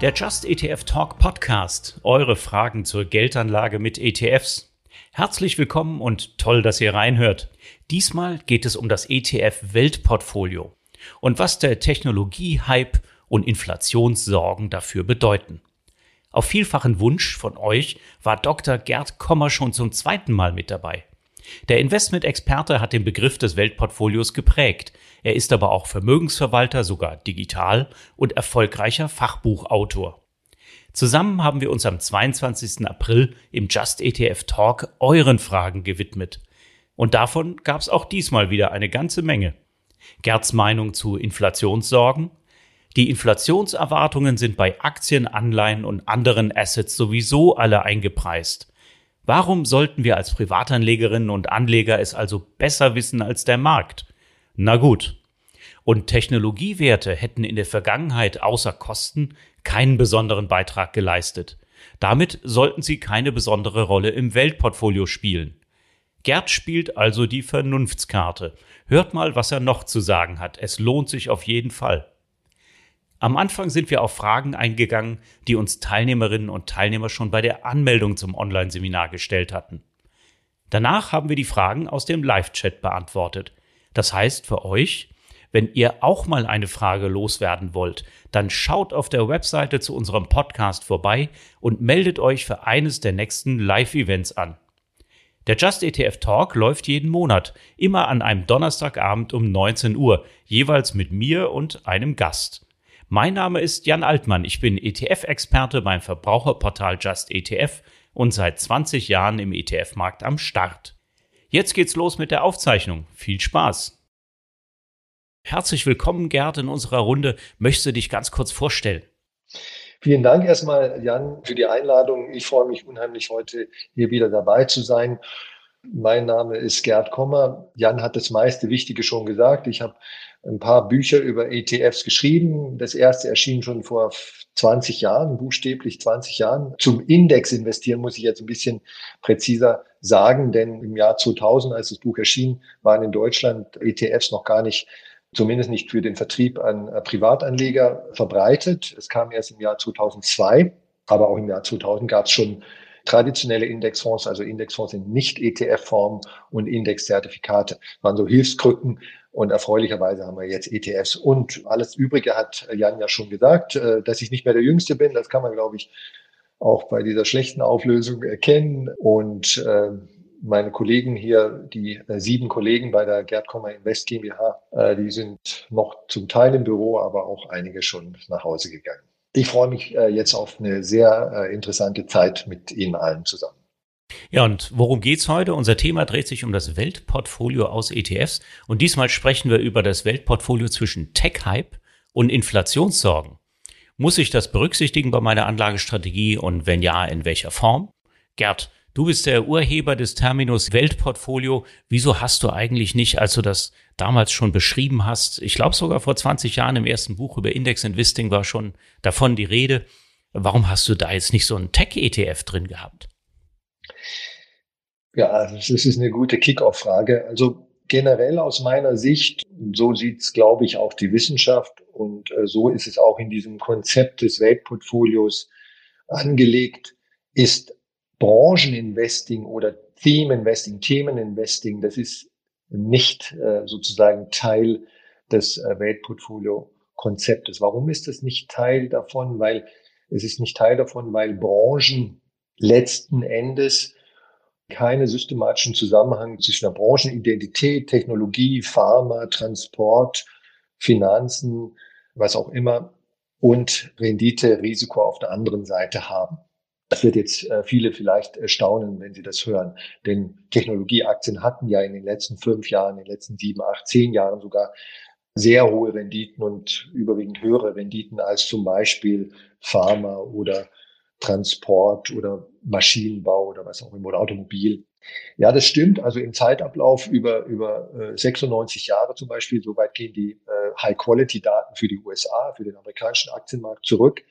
Der Just ETF Talk Podcast. Eure Fragen zur Geldanlage mit ETFs. Herzlich willkommen und toll, dass ihr reinhört. Diesmal geht es um das ETF Weltportfolio und was der Technologie-Hype und Inflationssorgen dafür bedeuten. Auf vielfachen Wunsch von euch war Dr. Gerd Kommer schon zum zweiten Mal mit dabei. Der Investmentexperte hat den Begriff des Weltportfolios geprägt. Er ist aber auch Vermögensverwalter, sogar digital und erfolgreicher Fachbuchautor. Zusammen haben wir uns am 22. April im Just ETF Talk euren Fragen gewidmet. Und davon gab es auch diesmal wieder eine ganze Menge. Gerds Meinung zu Inflationssorgen. Die Inflationserwartungen sind bei Aktien, Anleihen und anderen Assets sowieso alle eingepreist. Warum sollten wir als Privatanlegerinnen und Anleger es also besser wissen als der Markt? Na gut. Und Technologiewerte hätten in der Vergangenheit außer Kosten keinen besonderen Beitrag geleistet. Damit sollten sie keine besondere Rolle im Weltportfolio spielen. Gerd spielt also die Vernunftskarte. Hört mal, was er noch zu sagen hat. Es lohnt sich auf jeden Fall. Am Anfang sind wir auf Fragen eingegangen, die uns Teilnehmerinnen und Teilnehmer schon bei der Anmeldung zum Online-Seminar gestellt hatten. Danach haben wir die Fragen aus dem Live-Chat beantwortet. Das heißt für euch, wenn ihr auch mal eine Frage loswerden wollt, dann schaut auf der Webseite zu unserem Podcast vorbei und meldet euch für eines der nächsten Live-Events an. Der Just ETF Talk läuft jeden Monat, immer an einem Donnerstagabend um 19 Uhr, jeweils mit mir und einem Gast. Mein Name ist Jan Altmann. Ich bin ETF-Experte beim Verbraucherportal Just ETF und seit 20 Jahren im ETF-Markt am Start. Jetzt geht's los mit der Aufzeichnung. Viel Spaß! Herzlich willkommen, Gerd, in unserer Runde. Möchtest du dich ganz kurz vorstellen? Vielen Dank erstmal, Jan, für die Einladung. Ich freue mich unheimlich, heute hier wieder dabei zu sein. Mein Name ist Gerd Kommer. Jan hat das meiste Wichtige schon gesagt. Ich habe ein paar Bücher über ETFs geschrieben. Das erste erschien schon vor 20 Jahren, buchstäblich 20 Jahren. Zum Index investieren muss ich jetzt ein bisschen präziser sagen, denn im Jahr 2000, als das Buch erschien, waren in Deutschland ETFs noch gar nicht zumindest nicht für den Vertrieb an äh, Privatanleger verbreitet. Es kam erst im Jahr 2002, aber auch im Jahr 2000 gab es schon traditionelle Indexfonds, also Indexfonds in Nicht-ETF-Form und Indexzertifikate, waren so Hilfskrücken, und erfreulicherweise haben wir jetzt ETFs. Und alles Übrige hat Jan ja schon gesagt, äh, dass ich nicht mehr der Jüngste bin. Das kann man, glaube ich, auch bei dieser schlechten Auflösung erkennen. Und äh, meine Kollegen hier, die äh, sieben Kollegen bei der Gerd Kommer Invest GmbH, die sind noch zum Teil im Büro, aber auch einige schon nach Hause gegangen. Ich freue mich jetzt auf eine sehr interessante Zeit mit Ihnen allen zusammen. Ja, und worum geht's heute? Unser Thema dreht sich um das Weltportfolio aus ETFs und diesmal sprechen wir über das Weltportfolio zwischen Tech-Hype und Inflationssorgen. Muss ich das berücksichtigen bei meiner Anlagestrategie und wenn ja, in welcher Form? Gerd, du bist der Urheber des Terminus Weltportfolio. Wieso hast du eigentlich nicht, als du das damals schon beschrieben hast, ich glaube sogar vor 20 Jahren im ersten Buch über Index Investing war schon davon die Rede, warum hast du da jetzt nicht so einen Tech-ETF drin gehabt? Ja, das ist eine gute Kick-off-Frage. Also generell aus meiner Sicht, so sieht es, glaube ich, auch die Wissenschaft und äh, so ist es auch in diesem Konzept des Weltportfolios angelegt, ist Brancheninvesting oder Theme-Investing, Themeninvesting, das ist nicht äh, sozusagen Teil des äh, Weltportfolio-Konzeptes. Warum ist das nicht Teil davon? Weil es ist nicht Teil davon, weil Branchen letzten Endes keine systematischen Zusammenhang zwischen der Branchenidentität, Technologie, Pharma, Transport, Finanzen, was auch immer und Rendite, Risiko auf der anderen Seite haben. Das wird jetzt äh, viele vielleicht erstaunen, wenn sie das hören. Denn Technologieaktien hatten ja in den letzten fünf Jahren, in den letzten sieben, acht, zehn Jahren sogar sehr hohe Renditen und überwiegend höhere Renditen als zum Beispiel Pharma oder Transport oder Maschinenbau oder was auch immer oder Automobil. Ja, das stimmt. Also im Zeitablauf über, über äh, 96 Jahre zum Beispiel, soweit gehen die äh, High-Quality-Daten für die USA, für den amerikanischen Aktienmarkt zurück.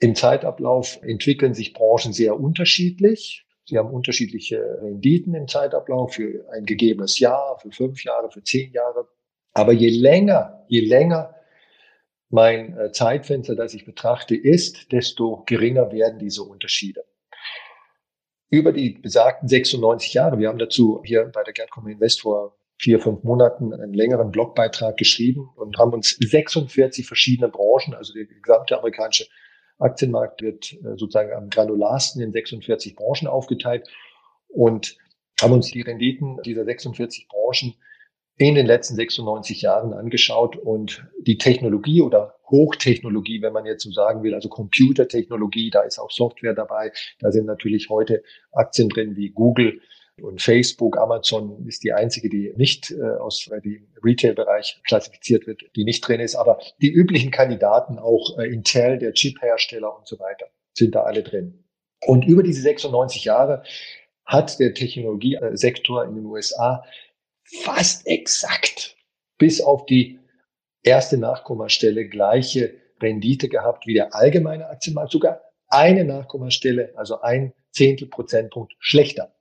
Im Zeitablauf entwickeln sich Branchen sehr unterschiedlich. Sie haben unterschiedliche Renditen im Zeitablauf für ein gegebenes Jahr, für fünf Jahre, für zehn Jahre. Aber je länger, je länger mein äh, Zeitfenster, das ich betrachte, ist, desto geringer werden diese Unterschiede. Über die besagten 96 Jahre, wir haben dazu hier bei der Gerdcom Invest vor vier, fünf Monaten einen längeren Blogbeitrag geschrieben und haben uns 46 verschiedene Branchen, also der gesamte amerikanische Aktienmarkt wird äh, sozusagen am granularsten in 46 Branchen aufgeteilt und haben uns die Renditen dieser 46 Branchen in den letzten 96 Jahren angeschaut und die Technologie oder Hochtechnologie, wenn man jetzt so sagen will, also Computertechnologie, da ist auch Software dabei, da sind natürlich heute Aktien drin wie Google und Facebook, Amazon ist die einzige, die nicht äh, aus dem Retail-Bereich klassifiziert wird, die nicht drin ist, aber die üblichen Kandidaten, auch äh, Intel, der Chip-Hersteller und so weiter, sind da alle drin. Und über diese 96 Jahre hat der Technologiesektor in den USA fast exakt. Bis auf die erste Nachkommastelle gleiche Rendite gehabt wie der allgemeine Aktienmarkt, sogar eine Nachkommastelle, also ein Zehntel Prozentpunkt schlechter.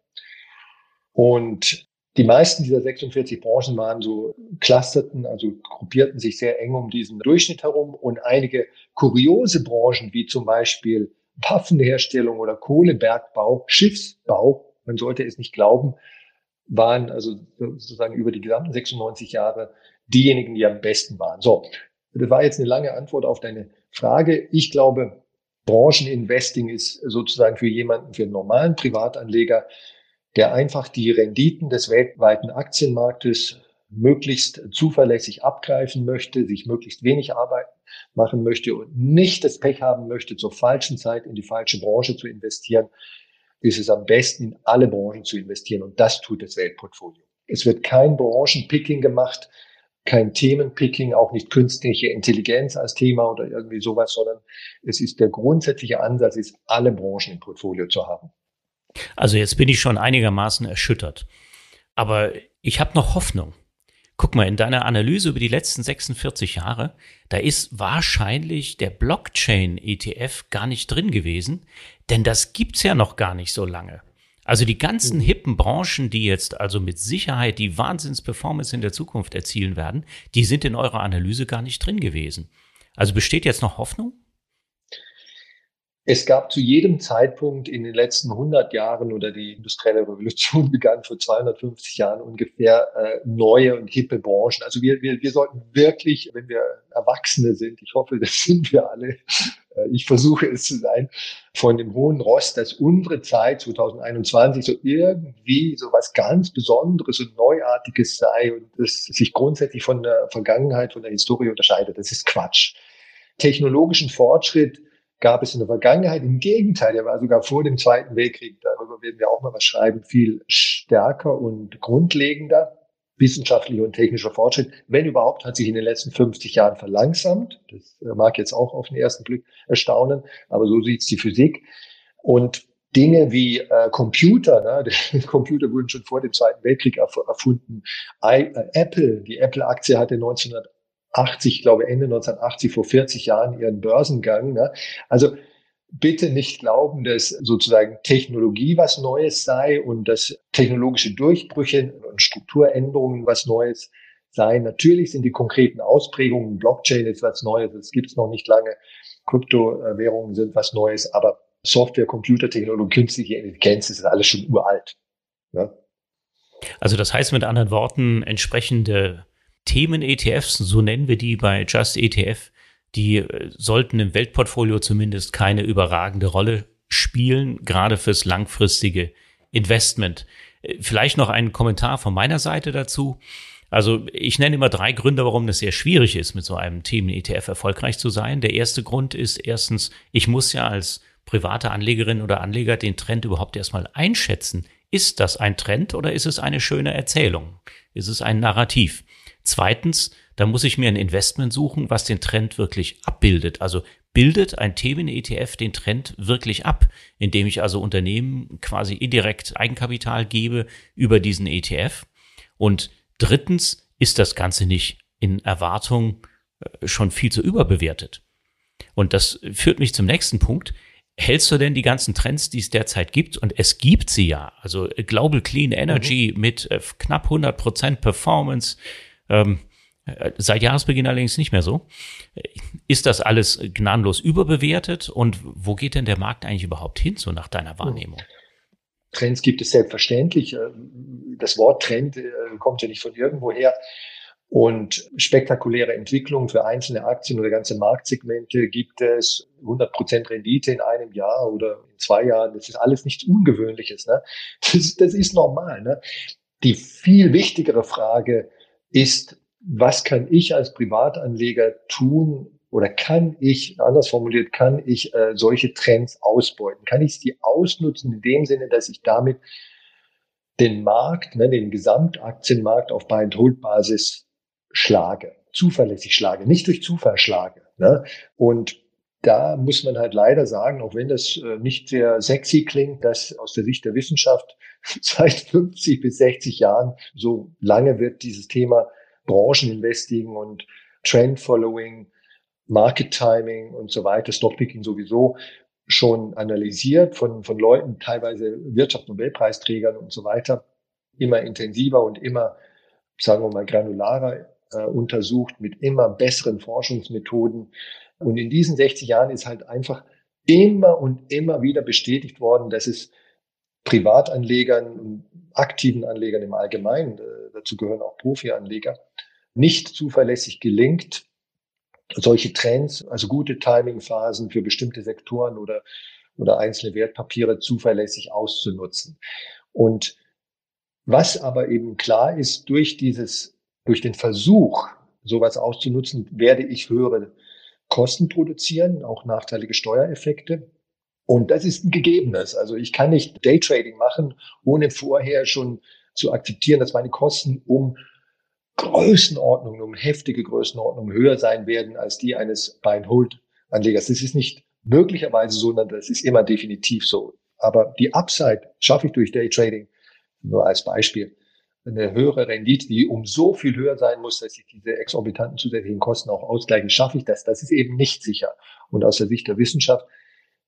Und die meisten dieser 46 Branchen waren so clusterten, also gruppierten sich sehr eng um diesen Durchschnitt herum. Und einige kuriose Branchen wie zum Beispiel Waffenherstellung oder Kohlebergbau, Schiffsbau, man sollte es nicht glauben, waren also sozusagen über die gesamten 96 Jahre diejenigen, die am besten waren. So, das war jetzt eine lange Antwort auf deine Frage. Ich glaube, Brancheninvesting ist sozusagen für jemanden, für einen normalen Privatanleger, der einfach die Renditen des weltweiten Aktienmarktes möglichst zuverlässig abgreifen möchte, sich möglichst wenig Arbeit machen möchte und nicht das Pech haben möchte, zur falschen Zeit in die falsche Branche zu investieren, ist es am besten, in alle Branchen zu investieren. Und das tut das Weltportfolio. Es wird kein Branchenpicking gemacht, kein Themenpicking, auch nicht künstliche Intelligenz als Thema oder irgendwie sowas, sondern es ist der grundsätzliche Ansatz, ist alle Branchen im Portfolio zu haben. Also jetzt bin ich schon einigermaßen erschüttert. Aber ich habe noch Hoffnung. Guck mal, in deiner Analyse über die letzten 46 Jahre, da ist wahrscheinlich der Blockchain-ETF gar nicht drin gewesen, denn das gibt's ja noch gar nicht so lange. Also die ganzen mhm. hippen Branchen, die jetzt also mit Sicherheit die Wahnsinnsperformance in der Zukunft erzielen werden, die sind in eurer Analyse gar nicht drin gewesen. Also besteht jetzt noch Hoffnung? Es gab zu jedem Zeitpunkt in den letzten 100 Jahren oder die industrielle Revolution begann vor 250 Jahren ungefähr äh, neue und hippe Branchen. Also wir, wir, wir sollten wirklich, wenn wir Erwachsene sind, ich hoffe, das sind wir alle, äh, ich versuche es zu sein, von dem hohen Rost, dass unsere Zeit 2021 so irgendwie so was ganz Besonderes und Neuartiges sei und es sich grundsätzlich von der Vergangenheit, von der Historie unterscheidet. Das ist Quatsch. Technologischen Fortschritt gab es in der Vergangenheit. Im Gegenteil, der war sogar vor dem Zweiten Weltkrieg, darüber werden wir auch mal was schreiben, viel stärker und grundlegender. Wissenschaftlicher und technischer Fortschritt, wenn überhaupt, hat sich in den letzten 50 Jahren verlangsamt. Das mag jetzt auch auf den ersten Blick erstaunen, aber so sieht's die Physik. Und Dinge wie äh, Computer, ne? Computer wurden schon vor dem Zweiten Weltkrieg erf erfunden. I, äh, Apple, die Apple-Aktie hatte 1900 80, ich glaube Ende 1980, vor 40 Jahren ihren Börsengang. Ne? Also bitte nicht glauben, dass sozusagen Technologie was Neues sei und dass technologische Durchbrüche und Strukturänderungen was Neues seien. Natürlich sind die konkreten Ausprägungen, Blockchain ist was Neues, das gibt es noch nicht lange, Kryptowährungen sind was Neues, aber Software, Computertechnologie, künstliche Intelligenz ist alles schon uralt. Ne? Also das heißt mit anderen Worten, entsprechende Themen-ETFs, so nennen wir die bei Just ETF, die äh, sollten im Weltportfolio zumindest keine überragende Rolle spielen, gerade fürs langfristige Investment. Äh, vielleicht noch ein Kommentar von meiner Seite dazu. Also ich nenne immer drei Gründe, warum es sehr schwierig ist, mit so einem Themen-ETF erfolgreich zu sein. Der erste Grund ist erstens, ich muss ja als private Anlegerin oder Anleger den Trend überhaupt erstmal einschätzen. Ist das ein Trend oder ist es eine schöne Erzählung? Ist es ein Narrativ? Zweitens, da muss ich mir ein Investment suchen, was den Trend wirklich abbildet. Also bildet ein Themen-ETF den Trend wirklich ab, indem ich also Unternehmen quasi indirekt Eigenkapital gebe über diesen ETF. Und drittens ist das Ganze nicht in Erwartung äh, schon viel zu überbewertet. Und das führt mich zum nächsten Punkt. Hältst du denn die ganzen Trends, die es derzeit gibt, und es gibt sie ja, also Global Clean Energy mhm. mit äh, knapp 100 Prozent Performance, ähm, Äh, seit Jahresbeginn allerdings nicht mehr so. Ist das alles gnadenlos überbewertet und wo geht denn der Markt eigentlich überhaupt hin, so nach deiner Wahrnehmung? Trends gibt es selbstverständlich. Das Wort Trend äh, kommt ja nicht von irgendwoher. Und spektakuläre Entwicklungen für einzelne Aktien oder ganze Marktsegmente gibt es 100 Prozent Rendite in einem Jahr oder in zwei Jahren. Das ist alles nichts Ungewöhnliches. Ne? Das, das ist normal. Ne? Die viel wichtigere Frage ist, was kann ich als Privatanleger tun oder kann ich, anders formuliert, kann ich äh, solche Trends ausbeuten? Kann ich sie ausnutzen in dem Sinne, dass ich damit den Markt, ne, den Gesamtaktienmarkt auf Buy-and-Hold-Basis schlage, zuverlässig schlage, nicht durch Zufall schlage. Ne? Und da muss man halt leider sagen, auch wenn das äh, nicht sehr sexy klingt, dass aus der Sicht der Wissenschaft seit 50 bis 60 Jahren so lange wird dieses Thema Brancheninvesting und Trend-Following, Market-Timing und so weiter, Stockpicking sowieso schon analysiert von, von Leuten, teilweise Wirtschaftsnobelpreisträgern und so weiter, immer intensiver und immer, sagen wir mal, granularer äh, untersucht mit immer besseren Forschungsmethoden. Und in diesen 60 Jahren ist halt einfach immer und immer wieder bestätigt worden, dass es Privatanlegern und aktiven Anlegern im Allgemeinen, äh, dazu gehören auch Profi-Anleger, nicht zuverlässig gelingt, solche Trends, also gute Timingphasen für bestimmte Sektoren oder, oder einzelne Wertpapiere zuverlässig auszunutzen. Und was aber eben klar ist, durch dieses, durch den Versuch, sowas auszunutzen, werde ich höhere Kosten produzieren, auch nachteilige Steuereffekte. Und das ist ein Gegebenes. Also ich kann nicht Daytrading machen, ohne vorher schon zu akzeptieren, dass meine Kosten um Größenordnungen, um heftige Größenordnungen höher sein werden als die eines Buy-and-Hold-Anlegers. Das ist nicht möglicherweise so, sondern das ist immer definitiv so. Aber die Upside schaffe ich durch Daytrading, nur als Beispiel, eine höhere Rendite, die um so viel höher sein muss, dass ich diese exorbitanten zusätzlichen Kosten auch ausgleiche, schaffe ich das. Das ist eben nicht sicher. Und aus der Sicht der Wissenschaft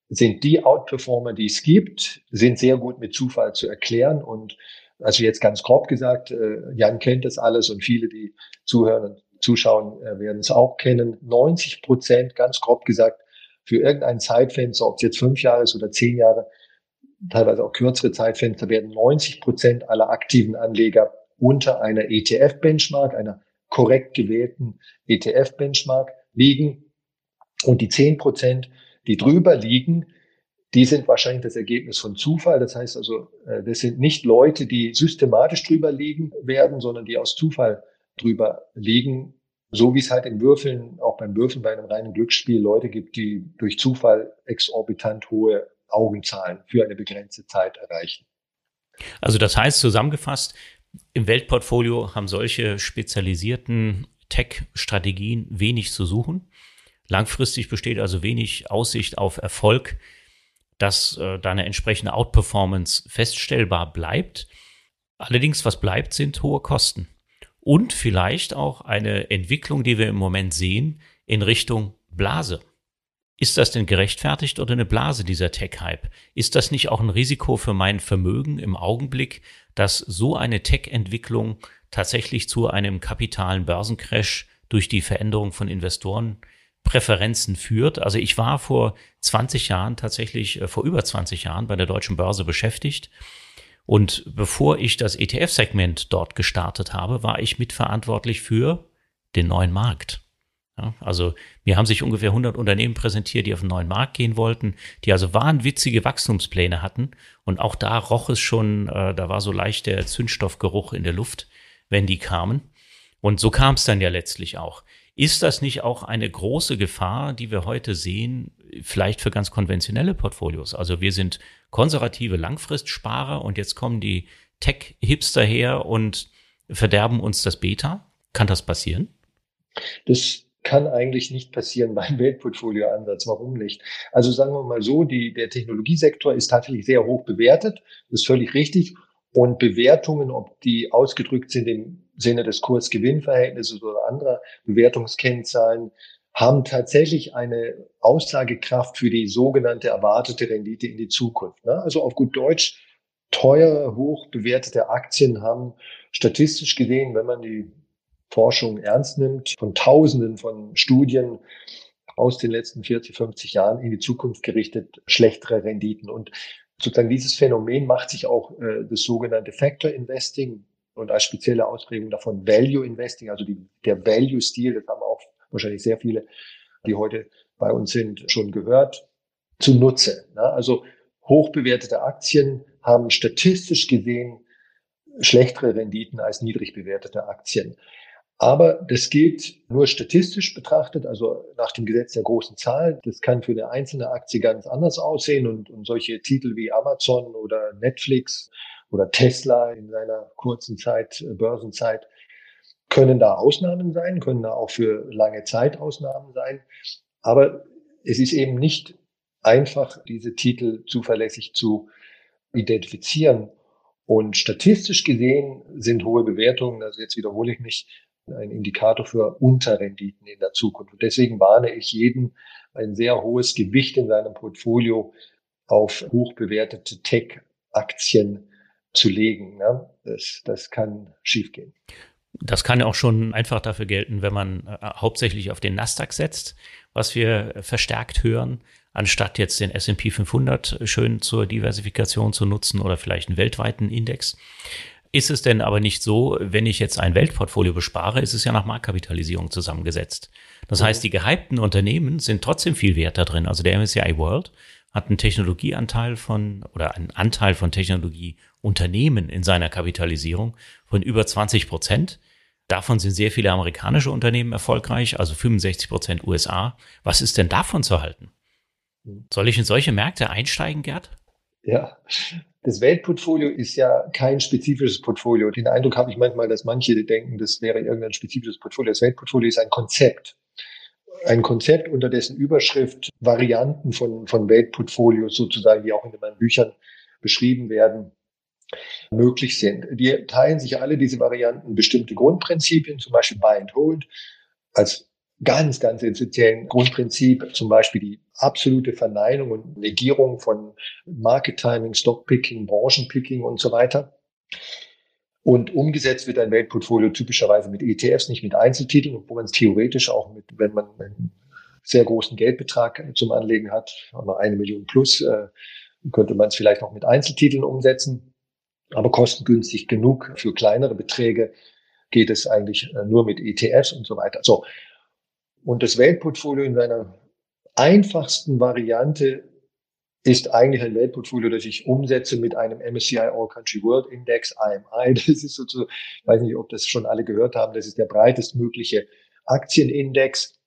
sind die Outperformer, die es gibt, sind sehr gut mit Zufall zu erklären und also jetzt ganz grob gesagt, äh, Jan kennt das alles und viele, die zuhören und zuschauen, äh, werden es auch kennen. 90 Prozent, ganz grob gesagt, für irgendein Zeitfenster, ob es jetzt fünf Jahre ist oder zehn Jahre, teilweise auch kürzere Zeitfenster, werden 90 Prozent aller aktiven Anleger unter einer ETF-Benchmark, einer korrekt gewählten ETF-Benchmark liegen. Und die 10 Prozent, die drüber liegen, die sind wahrscheinlich das Ergebnis von Zufall. Das heißt also, äh, das sind nicht Leute, die systematisch drüber liegen werden, sondern die aus Zufall drüber liegen. So wie es halt im Würfeln, auch beim Würfeln bei einem reinen Glücksspiel Leute gibt, die durch Zufall exorbitant hohe Augenzahlen für eine begrenzte Zeit erreichen. Also das heißt zusammengefasst, im Weltportfolio haben solche spezialisierten Tech-Strategien wenig zu suchen. Langfristig besteht also wenig Aussicht auf Erfolg dass äh, da eine entsprechende Outperformance feststellbar bleibt. Allerdings, was bleibt, sind hohe Kosten. Und vielleicht auch eine Entwicklung, die wir im Moment sehen, in Richtung Blase. Ist das denn gerechtfertigt oder eine Blase, dieser Tech-Hype? Ist das nicht auch ein Risiko für mein Vermögen im Augenblick, dass so eine Tech-Entwicklung tatsächlich zu einem kapitalen Börsencrash durch die Veränderung von Investoren Präferenzen führt. Also ich war vor 20 Jahren tatsächlich, äh, vor über 20 Jahren bei der deutschen Börse beschäftigt. Und bevor ich das ETF-Segment dort gestartet habe, war ich mitverantwortlich für den neuen Markt. Ja, also mir haben sich ungefähr 100 Unternehmen präsentiert, die auf den neuen Markt gehen wollten, die also wahnwitzige Wachstumspläne hatten. Und auch da roch es schon, äh, da war so leicht der Zündstoffgeruch in der Luft, wenn die kamen. Und so kam es dann ja letztlich auch. Ist das nicht auch eine große Gefahr, die wir heute sehen, vielleicht für ganz konventionelle Portfolios? Also wir sind konservative Langfristsparer und jetzt kommen die Tech-Hipster her und verderben uns das Beta. Kann das passieren? Das kann eigentlich nicht passieren beim Weltportfolio-Ansatz. Warum nicht? Also sagen wir mal so, die, der Technologiesektor ist tatsächlich sehr hoch bewertet. Das ist völlig richtig. Und Bewertungen, ob die ausgedrückt sind im Sinne des Kurs-Gewinn-Verhältnisses oder anderer Bewertungskennzahlen, haben tatsächlich eine Aussagekraft für die sogenannte erwartete Rendite in die Zukunft. Ne? Also auf gut Deutsch, teure, hoch bewertete Aktien haben statistisch gesehen, wenn man die Forschung ernst nimmt, von Tausenden von Studien aus den letzten 40, 50 Jahren in die Zukunft gerichtet, schlechtere Renditen. Und sozusagen dieses Phänomen macht sich auch äh, das sogenannte Factor Investing und als spezielle Ausprägung davon Value Investing, also die, der Value-Stil, das haben auch wahrscheinlich sehr viele, die heute bei uns sind, schon gehört, zunutze. Ne? Also hochbewertete Aktien haben statistisch gesehen schlechtere Renditen als niedrig bewertete Aktien. Aber das geht nur statistisch betrachtet, also nach dem Gesetz der großen Zahl. Das kann für eine einzelne Aktie ganz anders aussehen und, und solche Titel wie Amazon oder Netflix oder Tesla in seiner kurzen Zeit, äh, Börsenzeit, können da Ausnahmen sein, können da auch für lange Zeit Ausnahmen sein. Aber es ist eben nicht einfach, diese Titel zuverlässig zu identifizieren. Und statistisch gesehen sind hohe Bewertungen, also jetzt wiederhole ich mich, ein Indikator für Unterrenditen in der Zukunft. Und deswegen warne ich jeden, ein sehr hohes Gewicht in seinem Portfolio auf hochbewertete Tech-Aktien zu legen. Ne? Das, das kann schiefgehen. Das kann auch schon einfach dafür gelten, wenn man äh, hauptsächlich auf den Nasdaq setzt, was wir verstärkt hören, anstatt jetzt den S&P 500 schön zur Diversifikation zu nutzen oder vielleicht einen weltweiten Index. Ist es denn aber nicht so, wenn ich jetzt ein Weltportfolio bespare, ist es ja nach Marktkapitalisierung zusammengesetzt. Das heißt, die gehypten Unternehmen sind trotzdem viel wert da drin. Also der MSCI World hat einen Technologieanteil von oder einen Anteil von Technologieunternehmen in seiner Kapitalisierung von über 20 Prozent. Davon sind sehr viele amerikanische Unternehmen erfolgreich, also 65 Prozent USA. Was ist denn davon zu halten? Soll ich in solche Märkte einsteigen, Gerd? Ja, das Weltportfolio ist ja kein spezifisches Portfolio. Den Eindruck habe ich manchmal, dass manche denken, das wäre irgendein spezifisches Portfolio. Das Weltportfolio ist ein Konzept. Ein Konzept, unter dessen Überschrift Varianten von, von Weltportfolios sozusagen, die auch in meinen Büchern beschrieben werden, möglich sind. Die teilen sich alle diese Varianten bestimmte Grundprinzipien, zum Beispiel Buy and Hold, als ganz, ganz essentiellen Grundprinzip, zum Beispiel die absolute Verneinung und Negierung von Market Timing, Stockpicking, Branchenpicking und so weiter. Und umgesetzt wird ein Weltportfolio typischerweise mit ETFs, nicht mit Einzeltiteln, wo man es theoretisch auch mit, wenn man einen sehr großen Geldbetrag zum Anlegen hat, eine Million plus, äh, könnte man es vielleicht auch mit Einzeltiteln umsetzen. Aber kostengünstig genug für kleinere Beträge geht es eigentlich äh, nur mit ETFs und so weiter. So. Und das Weltportfolio in seiner einfachsten Variante ist eigentlich ein Weltportfolio, das ich umsetze mit einem MSCI All Country World Index, IMI. Das ist sozusagen, ich weiß nicht, ob das schon alle gehört haben, das ist der breitestmögliche Aktienindex.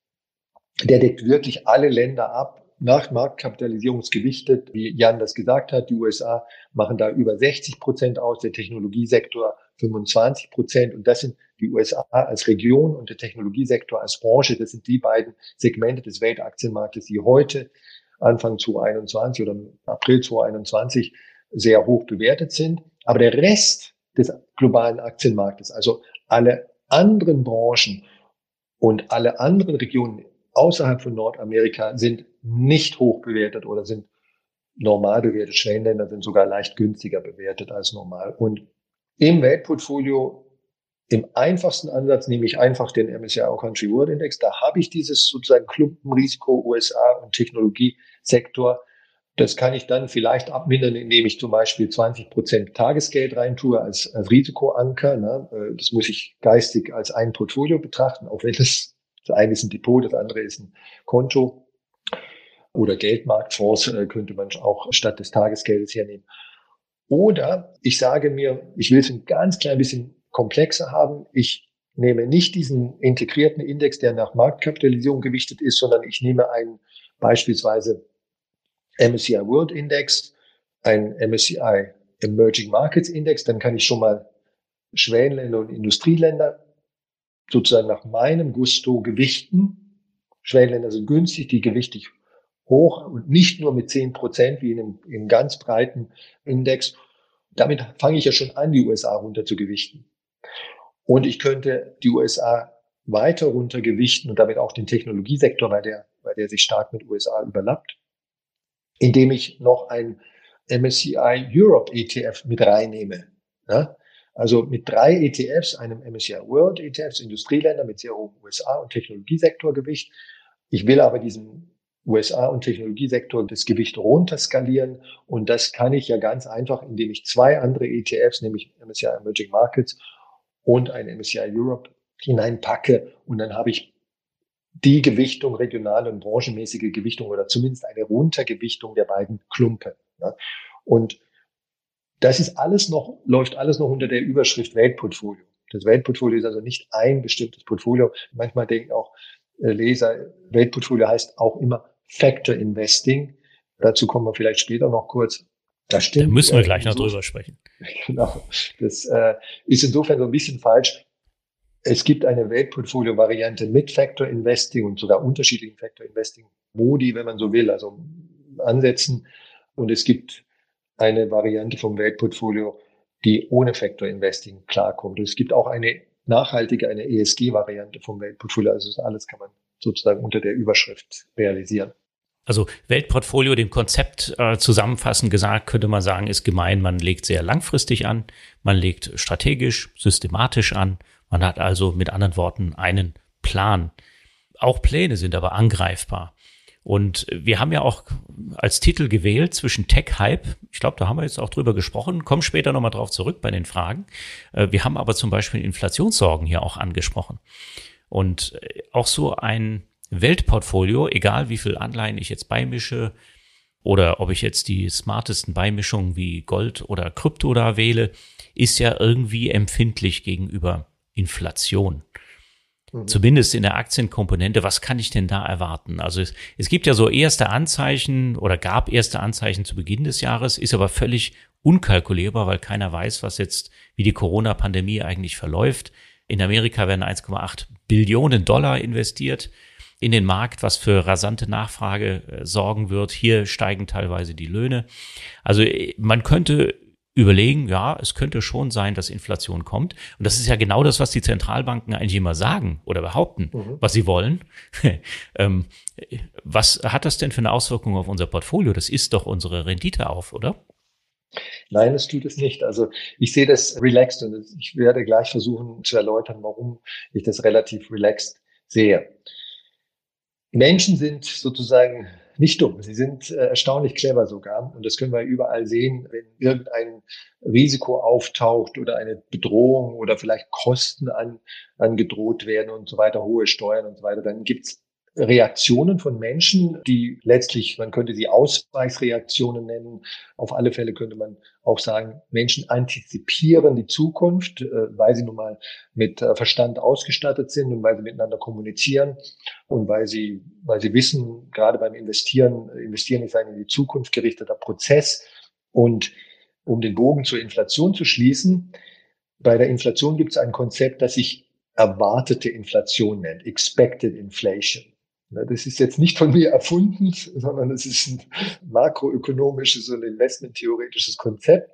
Der deckt wirklich alle Länder ab, nach Marktkapitalisierungsgewichtet, wie Jan das gesagt hat. Die USA machen da über 60 Prozent aus, der Technologiesektor 25 Prozent. Und das sind die USA als Region und der Technologiesektor als Branche. Das sind die beiden Segmente des Weltaktienmarktes, die heute Anfang 2021 oder April 2021 sehr hoch bewertet sind. Aber der Rest des globalen Aktienmarktes, also alle anderen Branchen und alle anderen Regionen außerhalb von Nordamerika sind nicht hoch bewertet oder sind normal bewertet. Schwellenländer sind sogar leicht günstiger bewertet als normal. Und im Weltportfolio, im einfachsten Ansatz nehme ich einfach den MSCI All Country World Index. Da habe ich dieses sozusagen Klumpenrisiko USA und Technologiesektor. Das kann ich dann vielleicht abmindern, indem ich zum Beispiel 20 Prozent Tagesgeld reintue als, Risikoanker. Ne? Das muss ich geistig als ein Portfolio betrachten, auch wenn das, das eine ist ein Depot, das andere ist ein Konto oder Geldmarktfonds äh, könnte man auch statt des Tagesgeldes hernehmen. Oder ich sage mir, ich will es ein ganz klein bisschen komplexer haben. Ich nehme nicht diesen integrierten Index, der nach Marktkapitalisierung gewichtet ist, sondern ich nehme einen beispielsweise MSCI World Index, ein MSCI Emerging Markets Index, dann kann ich schon mal Schwellenländer und Industrieländer sozusagen nach meinem Gusto gewichten. Schwellenländer sind günstig, die gewichte ich hoch und nicht nur mit zehn Prozent wie in einem, in einem ganz breiten Index. Damit fange ich ja schon an, die USA runter zu gewichten. Und ich könnte die USA weiter runtergewichten und damit auch den Technologiesektor, weil der, weil der sich stark mit USA überlappt, indem ich noch ein MSCI Europe ETF mit reinnehme. Ja? Also mit drei ETFs, einem MSCI World ETFs, Industrieländer mit sehr hohem USA- und Technologiesektorgewicht. Ich will aber diesen USA- und Technologiesektor das Gewicht runterskalieren. Und das kann ich ja ganz einfach, indem ich zwei andere ETFs, nämlich MSCI Emerging Markets und ein MSCI Europe hineinpacke. Und dann habe ich die Gewichtung, regionale und branchenmäßige Gewichtung oder zumindest eine Runtergewichtung der beiden Klumpen. Ja. Und das ist alles noch, läuft alles noch unter der Überschrift Weltportfolio. Das Weltportfolio ist also nicht ein bestimmtes Portfolio. Manchmal denken auch äh, Leser, Weltportfolio heißt auch immer Factor Investing. Dazu kommen wir vielleicht später noch kurz. Das stimmt. Da müssen wir gleich noch drüber sprechen. Genau. Das äh, ist insofern so ein bisschen falsch. Es gibt eine Weltportfolio-Variante mit Factor Investing und sogar unterschiedlichen Factor Investing Modi, wenn man so will, also Ansätzen. Und es gibt eine Variante vom Weltportfolio, die ohne Factor Investing klarkommt. Und es gibt auch eine nachhaltige, eine ESG-Variante vom Weltportfolio. Also das alles kann man sozusagen unter der Überschrift realisieren. Also Weltportfolio, dem Konzept äh, zusammenfassend gesagt, könnte man sagen, ist gemein, man legt sehr langfristig an, man legt strategisch, systematisch an, man hat also mit anderen Worten einen Plan. Auch Pläne sind aber angreifbar. Und wir haben ja auch als Titel gewählt zwischen Tech-Hype, ich glaube, da haben wir jetzt auch drüber gesprochen, kommen später nochmal drauf zurück bei den Fragen. Äh, wir haben aber zum Beispiel Inflationssorgen hier auch angesprochen. Und äh, auch so ein Weltportfolio, egal wie viel Anleihen ich jetzt beimische oder ob ich jetzt die smartesten Beimischungen wie Gold oder Krypto da wähle, ist ja irgendwie empfindlich gegenüber Inflation. Mhm. Zumindest in der Aktienkomponente, was kann ich denn da erwarten? Also es, es gibt ja so erste Anzeichen oder gab erste Anzeichen zu Beginn des Jahres, ist aber völlig unkalkulierbar, weil keiner weiß, was jetzt, wie die Corona-Pandemie eigentlich verläuft. In Amerika werden 1,8 Billionen Dollar investiert in den Markt, was für rasante Nachfrage äh, sorgen wird. Hier steigen teilweise die Löhne. Also äh, man könnte überlegen, ja, es könnte schon sein, dass Inflation kommt. Und das ist ja genau das, was die Zentralbanken eigentlich immer sagen oder behaupten, mhm. was sie wollen. ähm, was hat das denn für eine Auswirkung auf unser Portfolio? Das ist doch unsere Rendite auf, oder? Nein, es tut es nicht. Also ich sehe das relaxed und ich werde gleich versuchen zu erläutern, warum ich das relativ relaxed sehe. Menschen sind sozusagen nicht dumm. Sie sind äh, erstaunlich clever sogar. Und das können wir überall sehen, wenn irgendein Risiko auftaucht oder eine Bedrohung oder vielleicht Kosten an, angedroht werden und so weiter, hohe Steuern und so weiter, dann gibt's Reaktionen von Menschen, die letztlich, man könnte sie Ausweichsreaktionen nennen. Auf alle Fälle könnte man auch sagen, Menschen antizipieren die Zukunft, äh, weil sie nun mal mit äh, Verstand ausgestattet sind und weil sie miteinander kommunizieren und weil sie, weil sie wissen, gerade beim Investieren, investieren ist ein in die Zukunft gerichteter Prozess. Und um den Bogen zur Inflation zu schließen, bei der Inflation gibt es ein Konzept, das sich erwartete Inflation nennt, Expected Inflation. Das ist jetzt nicht von mir erfunden, sondern es ist ein makroökonomisches und investmenttheoretisches Konzept,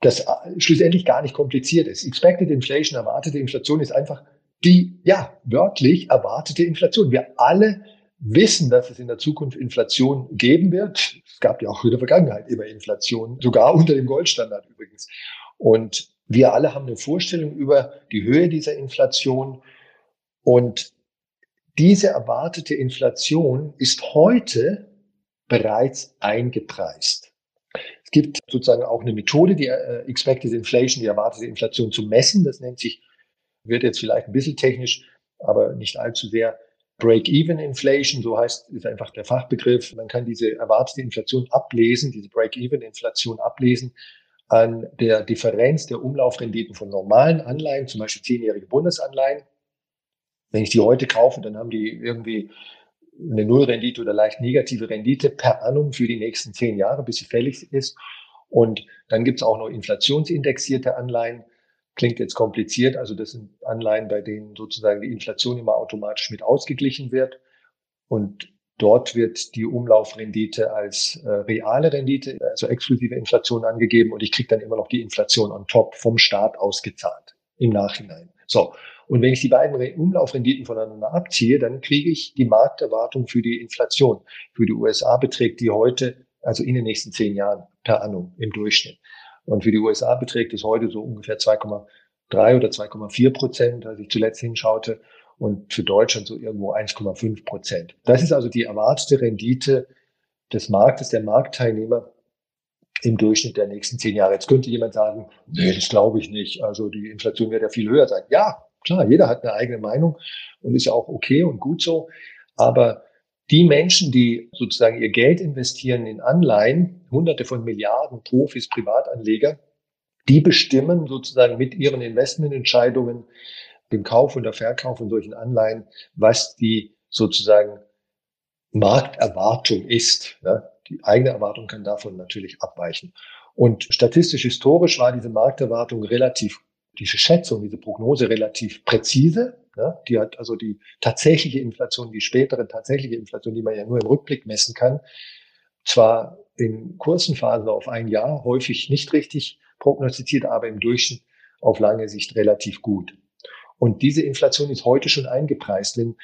das schlussendlich gar nicht kompliziert ist. Expected Inflation, erwartete Inflation ist einfach die, ja, wörtlich erwartete Inflation. Wir alle wissen, dass es in der Zukunft Inflation geben wird. Es gab ja auch in der Vergangenheit immer Inflation, sogar unter dem Goldstandard übrigens. Und wir alle haben eine Vorstellung über die Höhe dieser Inflation. Und diese erwartete Inflation ist heute bereits eingepreist. Es gibt sozusagen auch eine Methode, die äh, Expected Inflation, die erwartete Inflation zu messen. Das nennt sich, wird jetzt vielleicht ein bisschen technisch, aber nicht allzu sehr Break-Even Inflation, so heißt, ist einfach der Fachbegriff. Man kann diese erwartete Inflation ablesen, diese Break-Even Inflation ablesen an der Differenz der Umlaufrenditen von normalen Anleihen, zum Beispiel zehnjährige Bundesanleihen wenn ich die heute kaufe, dann haben die irgendwie eine Nullrendite oder leicht negative Rendite per annum für die nächsten zehn Jahre, bis sie fällig ist. Und dann gibt es auch noch inflationsindexierte Anleihen. Klingt jetzt kompliziert. Also das sind Anleihen, bei denen sozusagen die Inflation immer automatisch mit ausgeglichen wird. Und dort wird die Umlaufrendite als äh, reale Rendite, also exklusive Inflation angegeben. Und ich kriege dann immer noch die Inflation on top vom Staat ausgezahlt im Nachhinein. So. Und wenn ich die beiden Umlaufrenditen voneinander abziehe, dann kriege ich die Markterwartung für die Inflation. Für die USA beträgt die heute, also in den nächsten zehn Jahren per annum im Durchschnitt. Und für die USA beträgt es heute so ungefähr 2,3 oder 2,4 Prozent, als ich zuletzt hinschaute. Und für Deutschland so irgendwo 1,5 Prozent. Das ist also die erwartete Rendite des Marktes, der Marktteilnehmer im Durchschnitt der nächsten zehn Jahre. Jetzt könnte jemand sagen, nee, das glaube ich nicht. Also die Inflation wird ja viel höher sein. Ja, klar, jeder hat eine eigene Meinung und ist ja auch okay und gut so. Aber die Menschen, die sozusagen ihr Geld investieren in Anleihen, hunderte von Milliarden Profis, Privatanleger, die bestimmen sozusagen mit ihren Investmententscheidungen, dem Kauf und der Verkauf von solchen Anleihen, was die sozusagen Markterwartung ist. Ne? Die eigene Erwartung kann davon natürlich abweichen. Und statistisch historisch war diese Markterwartung relativ, diese Schätzung, diese Prognose relativ präzise. Ja, die hat also die tatsächliche Inflation, die spätere tatsächliche Inflation, die man ja nur im Rückblick messen kann, zwar in kurzen Phasen auf ein Jahr häufig nicht richtig prognostiziert, aber im Durchschnitt auf lange Sicht relativ gut. Und diese Inflation ist heute schon eingepreist. Wenn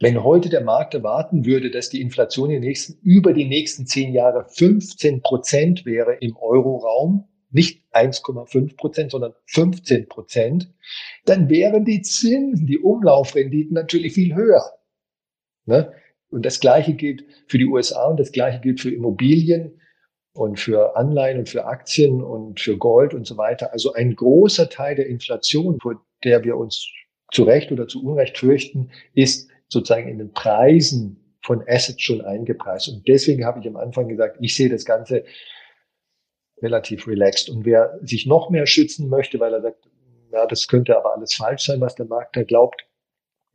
wenn heute der Markt erwarten würde, dass die Inflation in nächsten, über die nächsten zehn Jahre 15 Prozent wäre im Euroraum, nicht 1,5 Prozent, sondern 15 Prozent, dann wären die Zinsen, die Umlaufrenditen natürlich viel höher. Ne? Und das Gleiche gilt für die USA und das Gleiche gilt für Immobilien und für Anleihen und für Aktien und für Gold und so weiter. Also ein großer Teil der Inflation, vor der wir uns zu Recht oder zu Unrecht fürchten, ist sozusagen in den Preisen von Assets schon eingepreist. Und deswegen habe ich am Anfang gesagt, ich sehe das Ganze relativ relaxed. Und wer sich noch mehr schützen möchte, weil er sagt, ja, das könnte aber alles falsch sein, was der Markt da glaubt,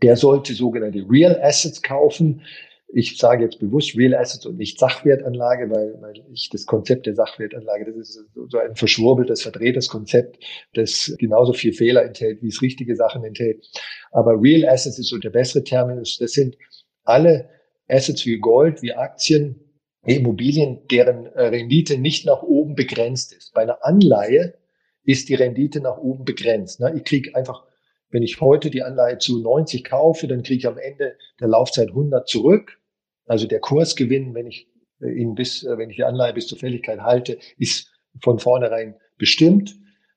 der sollte sogenannte Real Assets kaufen. Ich sage jetzt bewusst Real Assets und nicht Sachwertanlage, weil, weil ich das Konzept der Sachwertanlage, das ist so ein verschwurbeltes, verdrehtes Konzept, das genauso viel Fehler enthält, wie es richtige Sachen enthält. Aber Real Assets ist so der bessere Terminus. Das sind alle Assets wie Gold, wie Aktien, Immobilien, deren äh, Rendite nicht nach oben begrenzt ist. Bei einer Anleihe ist die Rendite nach oben begrenzt. Ne? Ich kriege einfach, wenn ich heute die Anleihe zu 90 kaufe, dann kriege ich am Ende der Laufzeit 100 zurück. Also der Kursgewinn, wenn ich äh, ihn bis, äh, wenn ich die Anleihe bis zur Fälligkeit halte, ist von vornherein bestimmt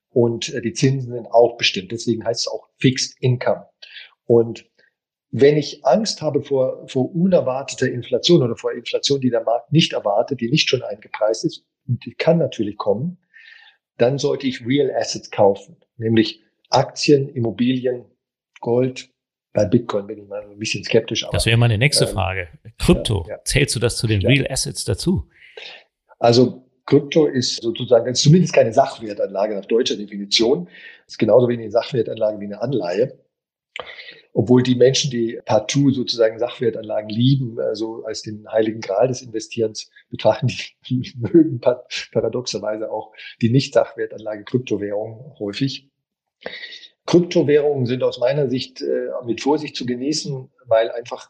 und die Zinsen sind auch bestimmt. Deswegen heißt es auch Fixed Income. Und wenn ich Angst habe vor, vor unerwarteter Inflation oder vor Inflation, die der Markt nicht erwartet, die nicht schon eingepreist ist, und die kann natürlich kommen, dann sollte ich Real Assets kaufen, nämlich Aktien, Immobilien, Gold, bei Bitcoin bin ich mal ein bisschen skeptisch. Aber, das wäre meine nächste ähm, Frage. Krypto, ja, ja. zählst du das zu den ja. Real Assets dazu? Also Krypto ist sozusagen ist zumindest keine Sachwertanlage nach deutscher Definition. Ist genauso wenig eine Sachwertanlage wie eine Anleihe. Obwohl die Menschen, die partout sozusagen Sachwertanlagen lieben, also als den heiligen Gral des Investierens betrachten, die mögen paradoxerweise auch die Nicht-Sachwertanlage Kryptowährungen häufig. Kryptowährungen sind aus meiner Sicht äh, mit Vorsicht zu genießen, weil einfach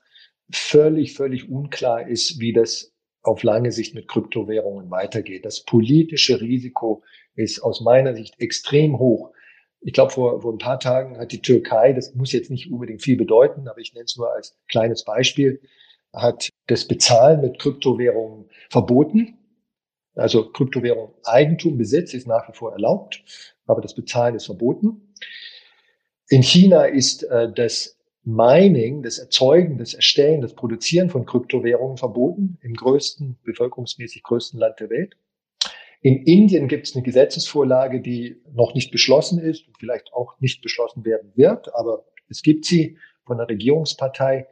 völlig, völlig unklar ist, wie das auf lange Sicht mit Kryptowährungen weitergeht. Das politische Risiko ist aus meiner Sicht extrem hoch. Ich glaube, vor, vor ein paar Tagen hat die Türkei, das muss jetzt nicht unbedingt viel bedeuten, aber ich nenne es nur als kleines Beispiel, hat das Bezahlen mit Kryptowährungen verboten. Also Kryptowährung Eigentum, Besitz ist nach wie vor erlaubt, aber das Bezahlen ist verboten. In China ist äh, das Mining, das Erzeugen, das Erstellen, das Produzieren von Kryptowährungen verboten, im größten, bevölkerungsmäßig größten Land der Welt. In Indien gibt es eine Gesetzesvorlage, die noch nicht beschlossen ist und vielleicht auch nicht beschlossen werden wird, aber es gibt sie von der Regierungspartei,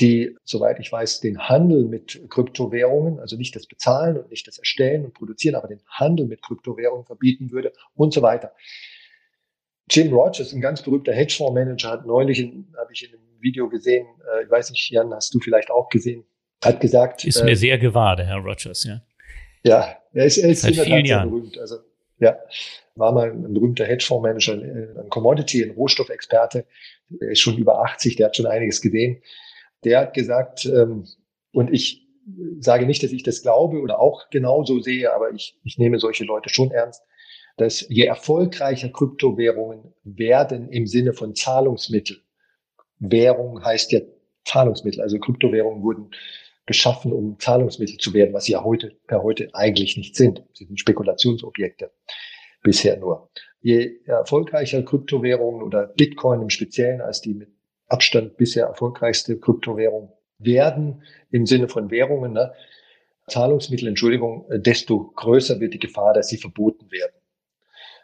die, soweit ich weiß, den Handel mit Kryptowährungen, also nicht das Bezahlen und nicht das Erstellen und Produzieren, aber den Handel mit Kryptowährungen verbieten würde und so weiter. Jim Rogers, ein ganz berühmter Hedgefondsmanager, hat neulich, habe ich in einem Video gesehen, äh, ich weiß nicht, Jan, hast du vielleicht auch gesehen, hat gesagt. Ist äh, mir sehr gewahr, der Herr Rogers, ja. Ja, er ist, er ist Seit Tat sehr berühmt. Also, ja, war mal ein berühmter Hedgefondsmanager, ein Commodity, ein Rohstoffexperte. Er ist schon über 80, der hat schon einiges gesehen. Der hat gesagt, ähm, und ich sage nicht, dass ich das glaube oder auch genauso sehe, aber ich, ich nehme solche Leute schon ernst dass je erfolgreicher Kryptowährungen werden im Sinne von Zahlungsmittel, Währung heißt ja Zahlungsmittel, also Kryptowährungen wurden geschaffen, um Zahlungsmittel zu werden, was sie ja heute per heute eigentlich nicht sind. Sie sind Spekulationsobjekte. bisher nur. Je erfolgreicher Kryptowährungen oder Bitcoin im Speziellen als die mit Abstand bisher erfolgreichste Kryptowährung werden im Sinne von Währungen, ne, Zahlungsmittel, Entschuldigung, desto größer wird die Gefahr, dass sie verboten werden.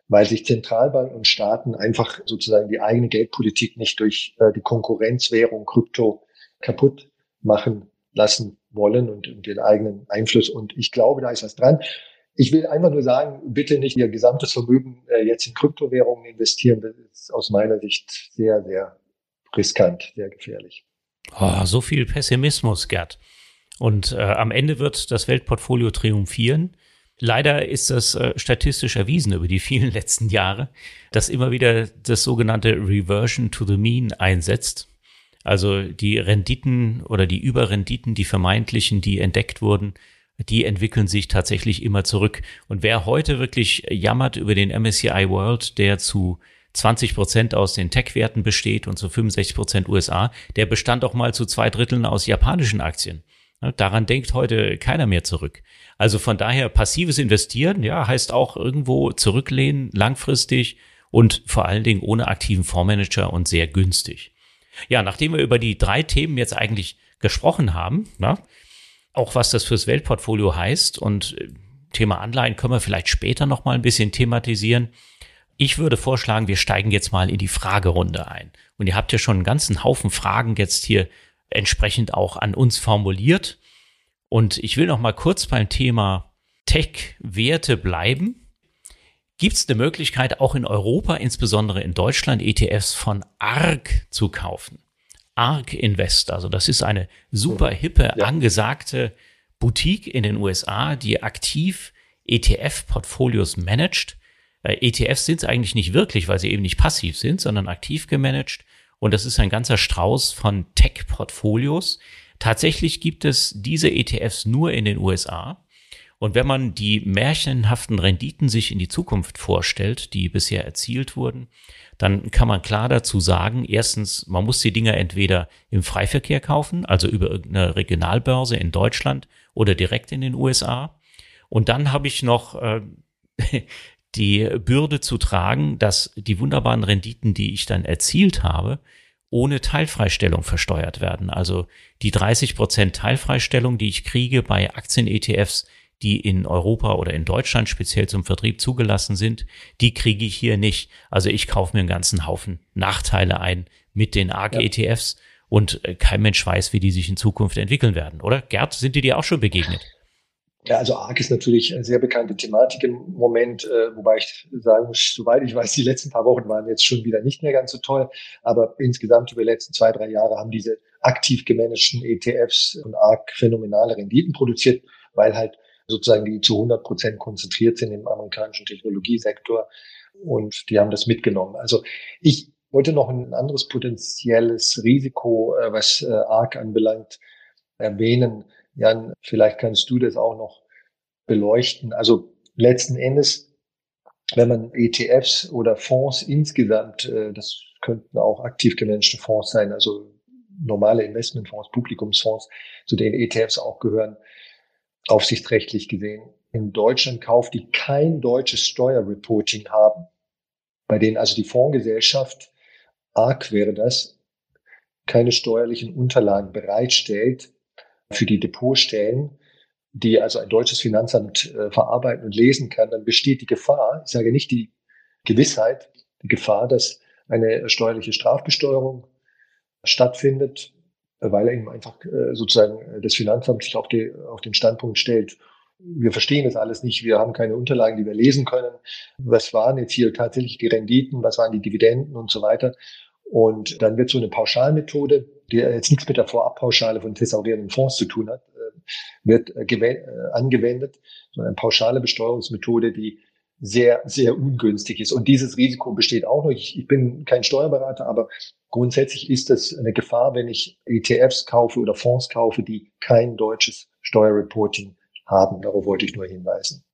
Weil sich Zentralbanken und Staaten einfach sozusagen die eigene Geldpolitik nicht durch äh, die Konkurrenzwährung Krypto kaputt machen lassen wollen und, und den eigenen Einfluss. Und ich glaube, da ist was dran. Ich will einfach nur sagen, bitte nicht Ihr gesamtes Vermögen äh, jetzt in Kryptowährungen investieren. Das ist aus meiner Sicht sehr, sehr riskant, sehr gefährlich. Oh, so viel Pessimismus, Gerd. Und äh, am Ende wird das Weltportfolio triumphieren. Leider ist das äh, statistisch erwiesen über die vielen letzten Jahre, dass immer wieder das sogenannte Reversion to the Mean einsetzt. Also die Renditen oder die Überrenditen, die vermeintlichen, die entdeckt wurden, die entwickeln sich tatsächlich immer zurück. Und wer heute wirklich jammert über den MSCI World, der zu 20 Prozent aus den Tech-Werten besteht und zu 65 Prozent USA, der bestand auch mal zu zwei Dritteln aus japanischen Aktien. Daran denkt heute keiner mehr zurück. Also von daher passives Investieren, ja, heißt auch irgendwo zurücklehnen, langfristig und vor allen Dingen ohne aktiven Fondsmanager und sehr günstig. Ja, nachdem wir über die drei Themen jetzt eigentlich gesprochen haben, na, auch was das fürs Weltportfolio heißt und äh, Thema Anleihen können wir vielleicht später noch mal ein bisschen thematisieren. Ich würde vorschlagen, wir steigen jetzt mal in die Fragerunde ein. Und ihr habt ja schon einen ganzen Haufen Fragen jetzt hier entsprechend auch an uns formuliert. Und ich will noch mal kurz beim Thema Tech-Werte bleiben. Gibt es eine Möglichkeit, auch in Europa, insbesondere in Deutschland, ETFs von ARK zu kaufen? ARK Invest, also das ist eine super hippe, ja. angesagte Boutique in den USA, die aktiv ETF-Portfolios managt. Äh, ETFs sind es eigentlich nicht wirklich, weil sie eben nicht passiv sind, sondern aktiv gemanagt. Und das ist ein ganzer Strauß von Tech-Portfolios. Tatsächlich gibt es diese ETFs nur in den USA. Und wenn man die märchenhaften Renditen sich in die Zukunft vorstellt, die bisher erzielt wurden, dann kann man klar dazu sagen, erstens, man muss die Dinger entweder im Freiverkehr kaufen, also über irgendeine Regionalbörse in Deutschland oder direkt in den USA. Und dann habe ich noch äh, die Bürde zu tragen, dass die wunderbaren Renditen, die ich dann erzielt habe, ohne Teilfreistellung versteuert werden. Also die 30 Prozent Teilfreistellung, die ich kriege bei Aktien-ETFs, die in Europa oder in Deutschland speziell zum Vertrieb zugelassen sind, die kriege ich hier nicht. Also ich kaufe mir einen ganzen Haufen Nachteile ein mit den ARG-ETFs ja. und äh, kein Mensch weiß, wie die sich in Zukunft entwickeln werden, oder? Gerd, sind die dir auch schon begegnet? Ja, also ARC ist natürlich eine sehr bekannte Thematik im Moment, äh, wobei ich sagen muss, soweit ich weiß, die letzten paar Wochen waren jetzt schon wieder nicht mehr ganz so toll. Aber insgesamt über die letzten zwei, drei Jahre haben diese aktiv gemanagten ETFs und ARC phänomenale Renditen produziert, weil halt sozusagen die zu 100 Prozent konzentriert sind im amerikanischen Technologiesektor und die haben das mitgenommen. Also ich wollte noch ein anderes potenzielles Risiko, äh, was äh, ARC anbelangt, erwähnen Jan, vielleicht kannst du das auch noch beleuchten. Also letzten Endes, wenn man ETFs oder Fonds insgesamt, äh, das könnten auch aktiv gemanagte Fonds sein, also normale Investmentfonds, Publikumsfonds, zu denen ETFs auch gehören, aufsichtsrechtlich gesehen, in Deutschland kauft, die kein deutsches Steuerreporting haben, bei denen also die Fondsgesellschaft, ARC wäre das, keine steuerlichen Unterlagen bereitstellt, für die Depotstellen, die also ein deutsches Finanzamt äh, verarbeiten und lesen kann, dann besteht die Gefahr, ich sage nicht die Gewissheit, die Gefahr, dass eine steuerliche Strafbesteuerung stattfindet, weil eben einfach äh, sozusagen äh, das Finanzamt sich auf, die, auf den Standpunkt stellt, wir verstehen das alles nicht, wir haben keine Unterlagen, die wir lesen können. Was waren jetzt hier tatsächlich die Renditen, was waren die Dividenden und so weiter. Und dann wird so eine Pauschalmethode, die jetzt nichts mit der Vorabpauschale von thesaurierenden Fonds zu tun hat, äh, wird äh, äh, angewendet, sondern eine pauschale Besteuerungsmethode, die sehr, sehr ungünstig ist. Und dieses Risiko besteht auch noch. Ich, ich bin kein Steuerberater, aber grundsätzlich ist das eine Gefahr, wenn ich ETFs kaufe oder Fonds kaufe, die kein deutsches Steuerreporting haben. Darauf wollte ich nur hinweisen.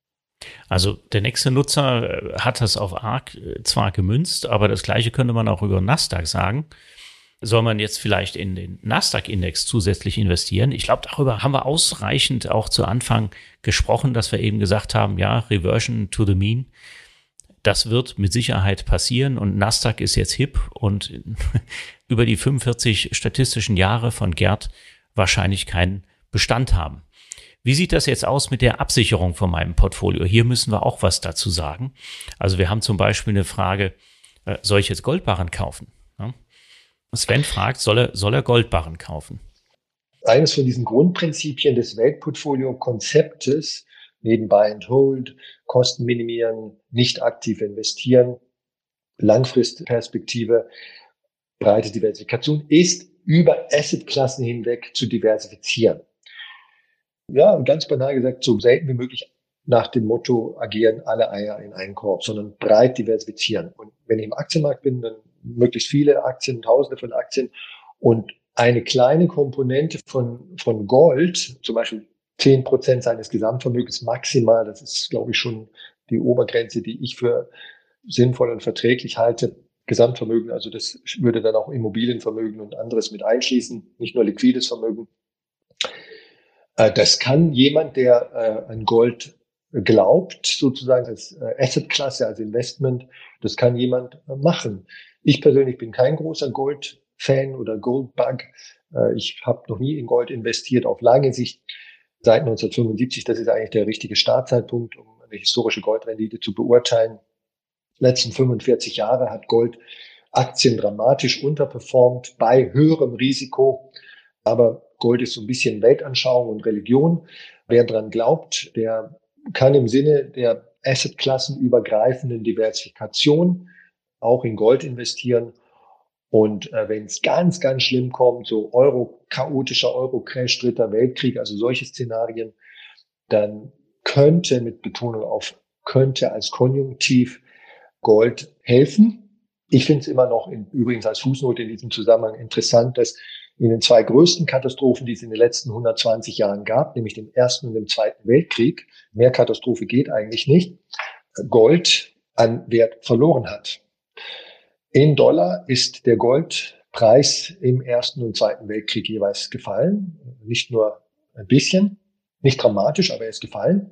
Also der nächste Nutzer äh, hat das auf ARC äh, zwar gemünzt, aber das gleiche könnte man auch über Nasdaq sagen. Soll man jetzt vielleicht in den Nasdaq-Index zusätzlich investieren? Ich glaube, darüber haben wir ausreichend auch zu Anfang gesprochen, dass wir eben gesagt haben, ja, Reversion to the Mean. das wird mit Sicherheit passieren und Nasdaq ist jetzt hip und über die 45 statistischen Jahre von Gerd wahrscheinlich keinen Bestand haben. Wie sieht das jetzt aus mit der Absicherung von meinem Portfolio? Hier müssen wir auch was dazu sagen. Also wir haben zum Beispiel eine Frage, äh, soll ich jetzt Goldbarren kaufen? Sven fragt, soll er, soll er Goldbarren kaufen? Eines von diesen Grundprinzipien des Weltportfolio-Konzeptes, neben Buy and Hold, Kosten minimieren, nicht aktiv investieren, Langfristperspektive, breite Diversifikation, ist über Assetklassen hinweg zu diversifizieren. Ja, ganz banal gesagt, so selten wie möglich nach dem Motto agieren alle Eier in einen Korb, sondern breit diversifizieren. Und wenn ich im Aktienmarkt bin, dann möglichst viele Aktien, tausende von Aktien und eine kleine Komponente von, von Gold, zum Beispiel zehn Prozent seines Gesamtvermögens maximal, das ist, glaube ich, schon die Obergrenze, die ich für sinnvoll und verträglich halte. Gesamtvermögen, also das würde dann auch Immobilienvermögen und anderes mit einschließen, nicht nur liquides Vermögen. Äh, das kann jemand, der äh, an Gold glaubt, sozusagen als äh, Assetklasse, als Investment, das kann jemand machen. Ich persönlich bin kein großer Gold-Fan oder Goldbug. Äh, ich habe noch nie in Gold investiert auf lange Sicht. Seit 1975, das ist eigentlich der richtige Startzeitpunkt, um eine historische Goldrendite zu beurteilen. Letzten 45 Jahre hat Gold Aktien dramatisch unterperformt bei höherem Risiko. Aber Gold ist so ein bisschen Weltanschauung und Religion. Wer dran glaubt, der kann im Sinne der Assetklassenübergreifenden Diversifikation auch in Gold investieren. Und äh, wenn es ganz, ganz schlimm kommt, so Euro, chaotischer Euro-Crash, dritter Weltkrieg, also solche Szenarien, dann könnte mit Betonung auf könnte als Konjunktiv Gold helfen. Ich finde es immer noch in, übrigens als Fußnote in diesem Zusammenhang interessant, dass in den zwei größten Katastrophen, die es in den letzten 120 Jahren gab, nämlich dem Ersten und dem Zweiten Weltkrieg, mehr Katastrophe geht eigentlich nicht, Gold an Wert verloren hat. In Dollar ist der Goldpreis im Ersten und Zweiten Weltkrieg jeweils gefallen. Nicht nur ein bisschen, nicht dramatisch, aber er ist gefallen.